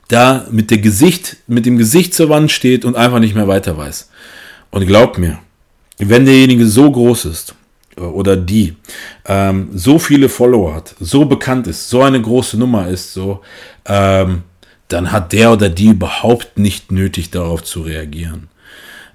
da mit der Gesicht, mit dem Gesicht zur Wand steht und einfach nicht mehr weiter weiß. Und glaubt mir, wenn derjenige so groß ist äh, oder die ähm, so viele Follower hat, so bekannt ist, so eine große Nummer ist, so, ähm, dann hat der oder die überhaupt nicht nötig darauf zu reagieren.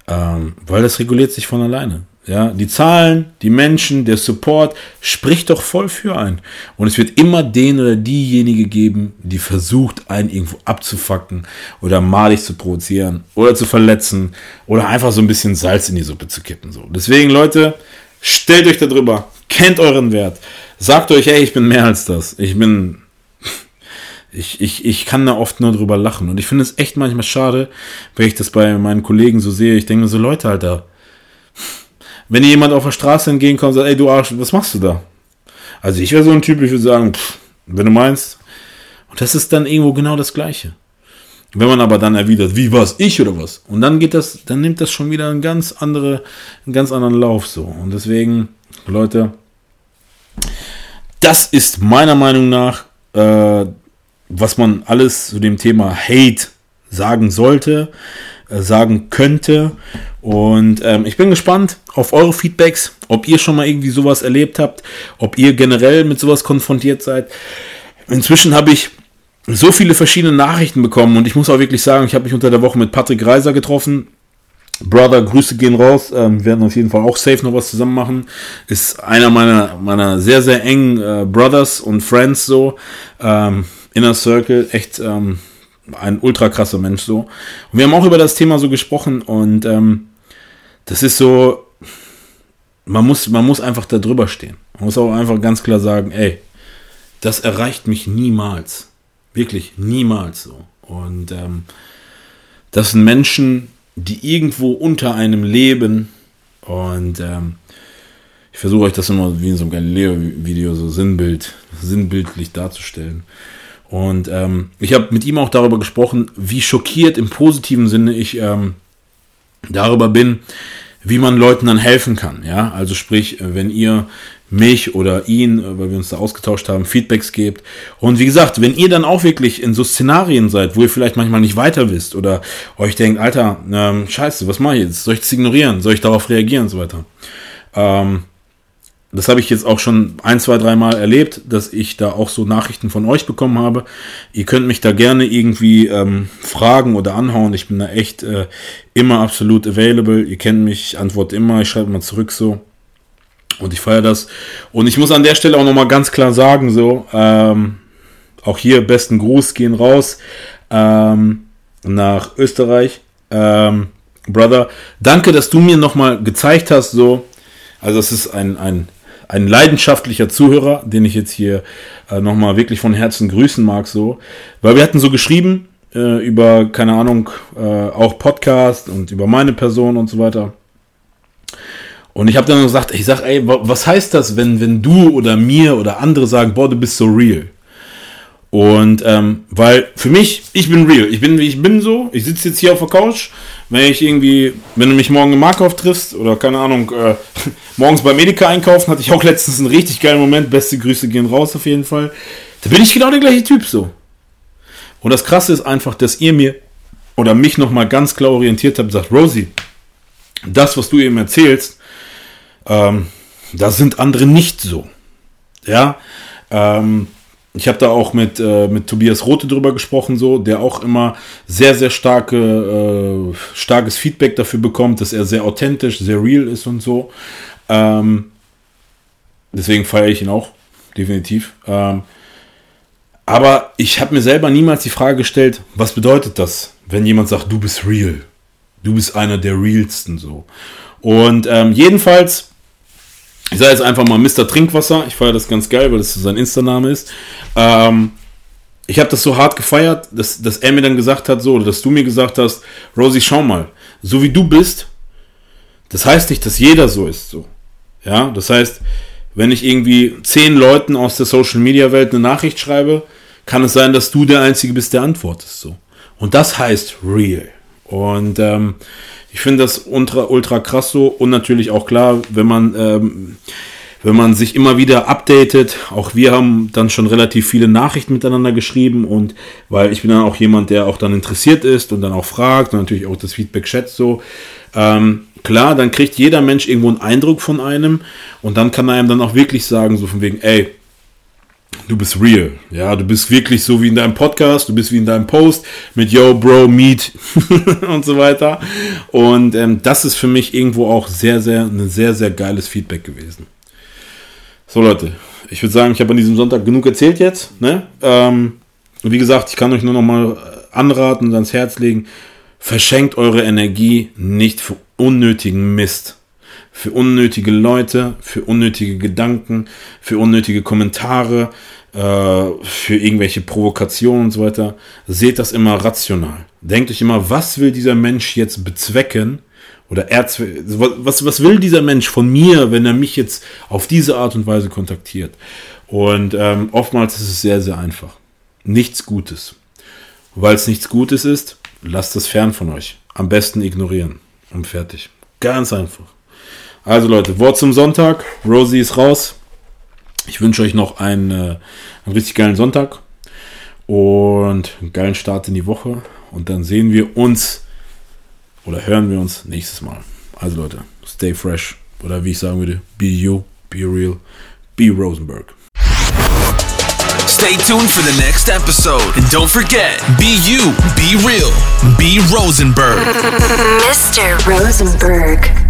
Ähm, weil das reguliert sich von alleine. Ja, die Zahlen, die Menschen, der Support spricht doch voll für ein. Und es wird immer den oder diejenige geben, die versucht, einen irgendwo abzufacken oder malig zu provozieren oder zu verletzen oder einfach so ein bisschen Salz in die Suppe zu kippen. So. Deswegen, Leute, stellt euch darüber, kennt euren Wert, sagt euch, ey, ich bin mehr als das. Ich bin, ich, ich, ich kann da oft nur drüber lachen. Und ich finde es echt manchmal schade, wenn ich das bei meinen Kollegen so sehe. Ich denke so, Leute, Alter, wenn jemand auf der Straße entgegenkommt und sagt, ey du Arsch, was machst du da? Also ich wäre so ein Typ, ich würde sagen, pff, wenn du meinst. Und das ist dann irgendwo genau das Gleiche. Wenn man aber dann erwidert, wie was, ich oder was? Und dann geht das, dann nimmt das schon wieder einen ganz andere, einen ganz anderen Lauf so. Und deswegen, Leute, das ist meiner Meinung nach, äh, was man alles zu dem Thema Hate sagen sollte, äh, sagen könnte. Und ähm, ich bin gespannt auf eure Feedbacks, ob ihr schon mal irgendwie sowas erlebt habt, ob ihr generell mit sowas konfrontiert seid. Inzwischen habe ich so viele verschiedene Nachrichten bekommen und ich muss auch wirklich sagen, ich habe mich unter der Woche mit Patrick Reiser getroffen. Brother, Grüße gehen raus. Ähm, wir werden auf jeden Fall auch safe noch was zusammen machen. Ist einer meiner, meiner sehr, sehr engen äh, Brothers und Friends so. Ähm, Inner Circle, echt ähm, ein ultra krasser Mensch so. Und wir haben auch über das Thema so gesprochen und ähm, das ist so, man muss, man muss einfach da drüber stehen. Man muss auch einfach ganz klar sagen, ey, das erreicht mich niemals. Wirklich niemals so. Und ähm, das sind Menschen, die irgendwo unter einem leben. Und ähm, ich versuche euch das immer wie in so einem Galileo-Video so sinnbild, sinnbildlich darzustellen. Und ähm, ich habe mit ihm auch darüber gesprochen, wie schockiert im positiven Sinne ich ähm, darüber bin, wie man Leuten dann helfen kann. Ja, also sprich, wenn ihr mich oder ihn, weil wir uns da ausgetauscht haben, Feedbacks gebt. Und wie gesagt, wenn ihr dann auch wirklich in so Szenarien seid, wo ihr vielleicht manchmal nicht weiter wisst oder euch denkt, Alter, ähm, scheiße, was mache ich jetzt? Soll ich das ignorieren? Soll ich darauf reagieren und so weiter? Ähm, das habe ich jetzt auch schon ein, zwei, dreimal erlebt, dass ich da auch so Nachrichten von euch bekommen habe. Ihr könnt mich da gerne irgendwie ähm, fragen oder anhauen. Ich bin da echt äh, immer absolut available. Ihr kennt mich, ich antworte immer, ich schreibe immer zurück so. Und ich feiere das. Und ich muss an der Stelle auch nochmal ganz klar sagen, so, ähm, auch hier besten Gruß gehen raus ähm, nach Österreich. Ähm, Brother, danke, dass du mir nochmal gezeigt hast, so, also es ist ein, ein ein leidenschaftlicher Zuhörer, den ich jetzt hier äh, nochmal wirklich von Herzen grüßen mag, so. Weil wir hatten so geschrieben äh, über, keine Ahnung, äh, auch Podcast und über meine Person und so weiter. Und ich habe dann gesagt, ich sag, ey, was heißt das, wenn, wenn du oder mir oder andere sagen, boah, du bist so real? Und ähm, weil für mich, ich bin real, ich bin wie ich bin so, ich sitze jetzt hier auf der Couch, wenn ich irgendwie, wenn du mich morgen im Markauf triffst oder keine Ahnung, äh, morgens beim Edeka einkaufen, hatte ich auch letztens einen richtig geilen Moment, beste Grüße gehen raus auf jeden Fall. Da bin ich genau der gleiche Typ so. Und das Krasse ist einfach, dass ihr mir oder mich nochmal ganz klar orientiert habt sagt, Rosie, das, was du eben erzählst, ähm, da sind andere nicht so. Ja, ähm, ich habe da auch mit, äh, mit Tobias Rote drüber gesprochen, so, der auch immer sehr, sehr starke, äh, starkes Feedback dafür bekommt, dass er sehr authentisch, sehr real ist und so. Ähm, deswegen feiere ich ihn auch, definitiv. Ähm, aber ich habe mir selber niemals die Frage gestellt, was bedeutet das, wenn jemand sagt, du bist real? Du bist einer der realsten so. Und ähm, jedenfalls ich sage jetzt einfach mal Mr. Trinkwasser. Ich feiere das ganz geil, weil das sein Insta-Name ist. Ähm, ich habe das so hart gefeiert, dass, dass er mir dann gesagt hat, so, oder dass du mir gesagt hast, Rosie, schau mal, so wie du bist, das heißt nicht, dass jeder so ist, so. Ja, das heißt, wenn ich irgendwie zehn Leuten aus der Social Media Welt eine Nachricht schreibe, kann es sein, dass du der Einzige bist, der antwortet, so. Und das heißt real. Und ähm, ich finde das ultra, ultra krass so. Und natürlich auch klar, wenn man, ähm, wenn man sich immer wieder updatet, auch wir haben dann schon relativ viele Nachrichten miteinander geschrieben. Und weil ich bin dann auch jemand, der auch dann interessiert ist und dann auch fragt und natürlich auch das Feedback schätzt so. Ähm, klar, dann kriegt jeder Mensch irgendwo einen Eindruck von einem. Und dann kann er einem dann auch wirklich sagen, so von wegen, ey, du bist real. Ja, du bist wirklich so wie in deinem Podcast, du bist wie in deinem Post mit Yo, Bro, Meet und so weiter. Und ähm, das ist für mich irgendwo auch sehr, sehr, ein sehr, sehr geiles Feedback gewesen. So, Leute, ich würde sagen, ich habe an diesem Sonntag genug erzählt jetzt. Ne? Ähm, wie gesagt, ich kann euch nur noch mal anraten und ans Herz legen, verschenkt eure Energie nicht für unnötigen Mist für unnötige Leute, für unnötige Gedanken, für unnötige Kommentare, äh, für irgendwelche Provokationen und so weiter. Seht das immer rational. Denkt euch immer, was will dieser Mensch jetzt bezwecken? Oder er, was, was will dieser Mensch von mir, wenn er mich jetzt auf diese Art und Weise kontaktiert? Und ähm, oftmals ist es sehr, sehr einfach. Nichts Gutes. Weil es nichts Gutes ist, lasst es fern von euch. Am besten ignorieren. Und fertig. Ganz einfach. Also Leute, Wort zum Sonntag. Rosie ist raus. Ich wünsche euch noch einen, äh, einen richtig geilen Sonntag und einen geilen Start in die Woche. Und dann sehen wir uns oder hören wir uns nächstes Mal. Also Leute, stay fresh. Oder wie ich sagen würde, be you, be real, be Rosenberg. Stay tuned for the next episode. And don't forget, be you, be real, be Rosenberg. Mr. Rosenberg.